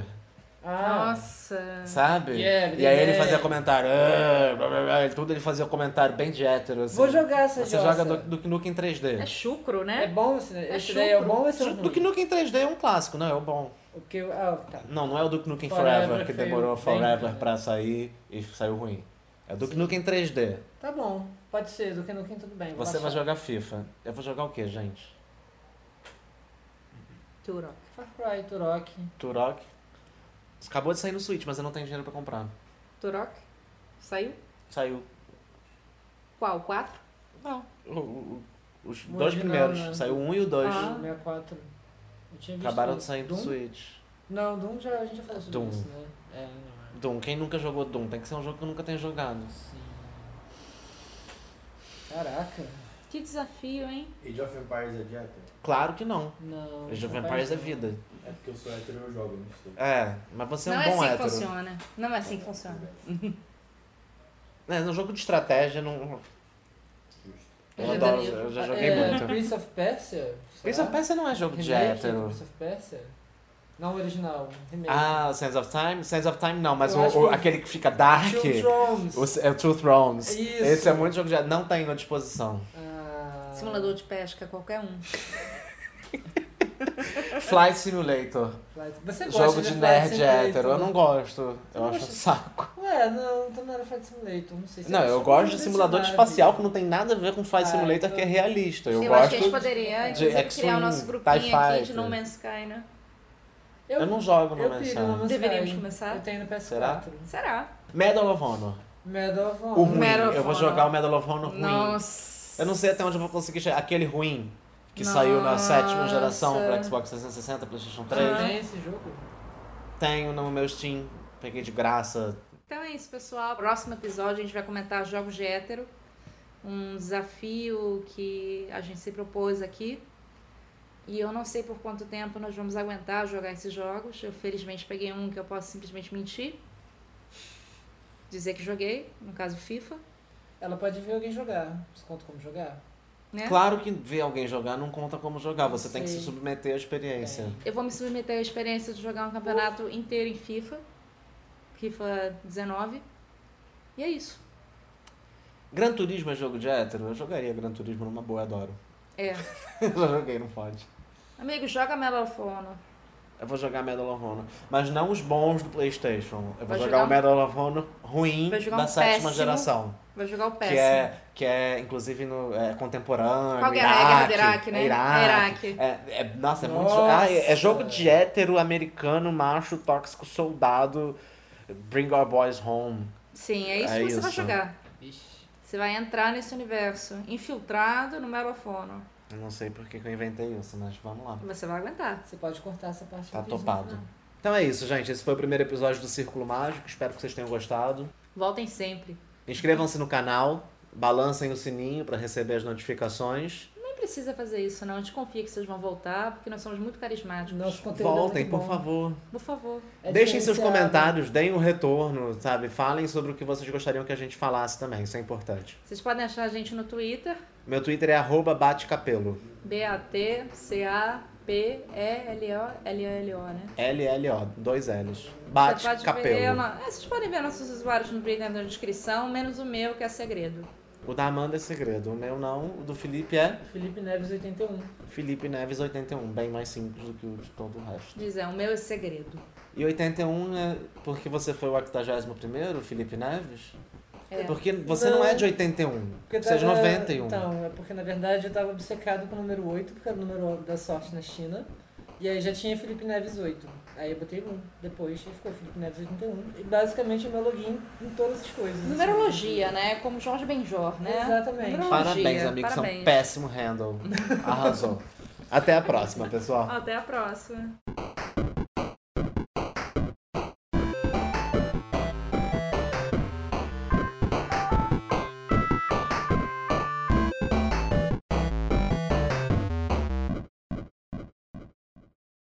Ah, Nossa. sabe? Yeah, e aí ele fazia comentário, "Ah", blá, blá, blá, tudo ele fazia comentário bem de hétero. Assim. vou jogar essa Você jossa. joga Duke, Nukem 3D. É chucro, É né? bom esse, É esse daí é bom ou esse é? Duke Nukem 3D é um clássico, não, é o bom. O que eu- Ah, tá. Não, não é o Duke Nukem Forever, Forever, que demorou bem- forever pra sair e saiu ruim. É o Duke Nukem 3D. Tá bom, pode ser, Duke Nukem tudo bem. Você vai baixar. jogar FIFA. Eu vou jogar o que, gente? Turok. Far Cry, Turok. Turok. Acabou de sair no Switch, mas eu não tenho dinheiro pra comprar. Turok? Saiu? Saiu. Qual? Quatro? Não. O- o- os O dois primeiros. né? Saiu um e o dois. Ah. 64. Acabaram de sair do Doom? Switch. Não, Doom já, a gente já falou sobre Doom. isso, né? É, não Doom. Quem nunca jogou Doom? Tem que ser um jogo que eu nunca tenha jogado. é. Sim. Caraca. Que desafio, hein? Age of Empires é de hétero? Claro que não. Não. Age of não Empires é vida. É porque eu sou hétero e eu jogo, não estou. É, mas você é não um é bom assim hétero. que funciona. Não é assim que funciona. É, no jogo de estratégia não. Justo. Eu Eu adoro, eu já joguei é, muito. Prince of Persia? Prince of Persia não é jogo de Remake, hétero. Prince of Persia? Não o original, remake. Ah, Sands of Time? Sands of Time não, mas o, o- que- aquele que fica dark. Two Thrones. O, é o Two Thrones. Isso. Esse é muito jogo de hétero. Não tem à disposição. Ah, Simulador de pesca, qualquer um. Flight Simulator. Flight- Você gosta Jogo de Flight nerd hétero. Eu não gosto. Eu não acho um saco. Ué, não, então não era Flight Simulator, não sei se Não, eu gosto de simulador espacial que não tem nada a ver com Flight Ah, Simulator, então- que é realista. Eu, Eu, gosto. acho que a gente poderia, de inclusive, criar o nosso grupinho aqui de. No Man's Sky, né? Eu não jogo no eu Man's Sky. Deveríamos começar? Eu tenho no PS4. Será? Será? Medal of Honor. Medal of O Honor. ruim. Medal of Eu vou Honor. jogar o Medal of Honor ruim. Nossa. Eu não sei até onde eu vou conseguir chegar. Aquele ruim que saiu na sétima geração Nossa. para Xbox 360, PlayStation Você 3. tem esse jogo? Tenho no meu Steam. Peguei de graça. Então é isso, pessoal. Próximo episódio a gente vai comentar jogos de hétero. Um desafio que a gente se propôs aqui. E eu não sei por quanto tempo nós vamos aguentar jogar esses jogos. Eu felizmente peguei um que eu posso simplesmente mentir. Dizer que joguei, no caso FIFA. Ela pode ver alguém jogar. Você conta como jogar? Né? Claro que ver alguém jogar não conta como jogar. Você tem que se submeter à experiência. Eu vou me submeter à experiência de jogar um campeonato inteiro em FIFA. FIFA 19. E é isso. Gran Turismo é jogo de hétero? Eu jogaria Gran Turismo numa boa, adoro. É. Eu já joguei, não pode. Amigo, joga Medal of Honor. Eu vou jogar Medal of Honor. Mas não os bons do Playstation. Eu vou jogar, jogar o Medal of Honor ruim da um sétima péssimo. geração. Vai jogar o Que péssimo. é, que é, inclusive, no, é, contemporâneo. Qual que? É a Guerra do Iraque, Iraque, né? é Iraque. É, é- nossa, é muito. Nossa. Ah, é, é jogo de hétero americano, macho, tóxico, soldado. Bring our boys home. Sim, é isso É que você vai isso. jogar. Ixi. Você vai entrar nesse universo infiltrado no Medal of Honor. Eu não sei por que que eu inventei isso, mas vamos lá. Você vai aguentar. Você pode cortar essa parte. Tá que topado. final. Então é isso, gente. Esse foi o primeiro episódio do Círculo Mágico. Espero que vocês tenham gostado. Voltem sempre. Inscrevam-se no canal, balancem o sininho para receber as notificações. Nem precisa fazer isso, não. A gente confia que vocês vão voltar, porque nós somos muito carismáticos. Nosso conteúdo Voltem, é muito por bom. favor. Por favor. É Deixem seus comentários, deem um retorno, sabe? Falem sobre o que vocês gostariam que a gente falasse também, isso é importante. Vocês podem achar a gente no Twitter, Meu Twitter é arroba batecapelo. B-A-T-C-A-P-E-L-O-L-O-L-O, né? L-L-O, dois L's. Bate pode Capelo. é, vocês podem ver nossos usuários no Twitter na descrição, menos o meu, que é segredo. O da Amanda é segredo, o meu não. O do Felipe é Felipe Neves 81. Felipe Neves 81, bem mais simples do que o de todo o resto. Diz, é, o meu é segredo. E 81 é porque você foi o 81º, Felipe Neves? É. Porque você não, Não. é de 81, Porque você é de tava- 91. Então, é porque na verdade eu tava obcecado com o número 8, porque era o número da sorte na China. E aí já tinha Felipe Neves 8. Aí eu botei um depois e ficou Felipe Neves 81. E basicamente o meu login em todas as coisas. assim. Numerologia, né? Como Jorge Benjor, né? Exatamente. Parabéns, amigos. São Parabéns. péssimo handle. Arrasou. Até a próxima, pessoal. Até a próxima.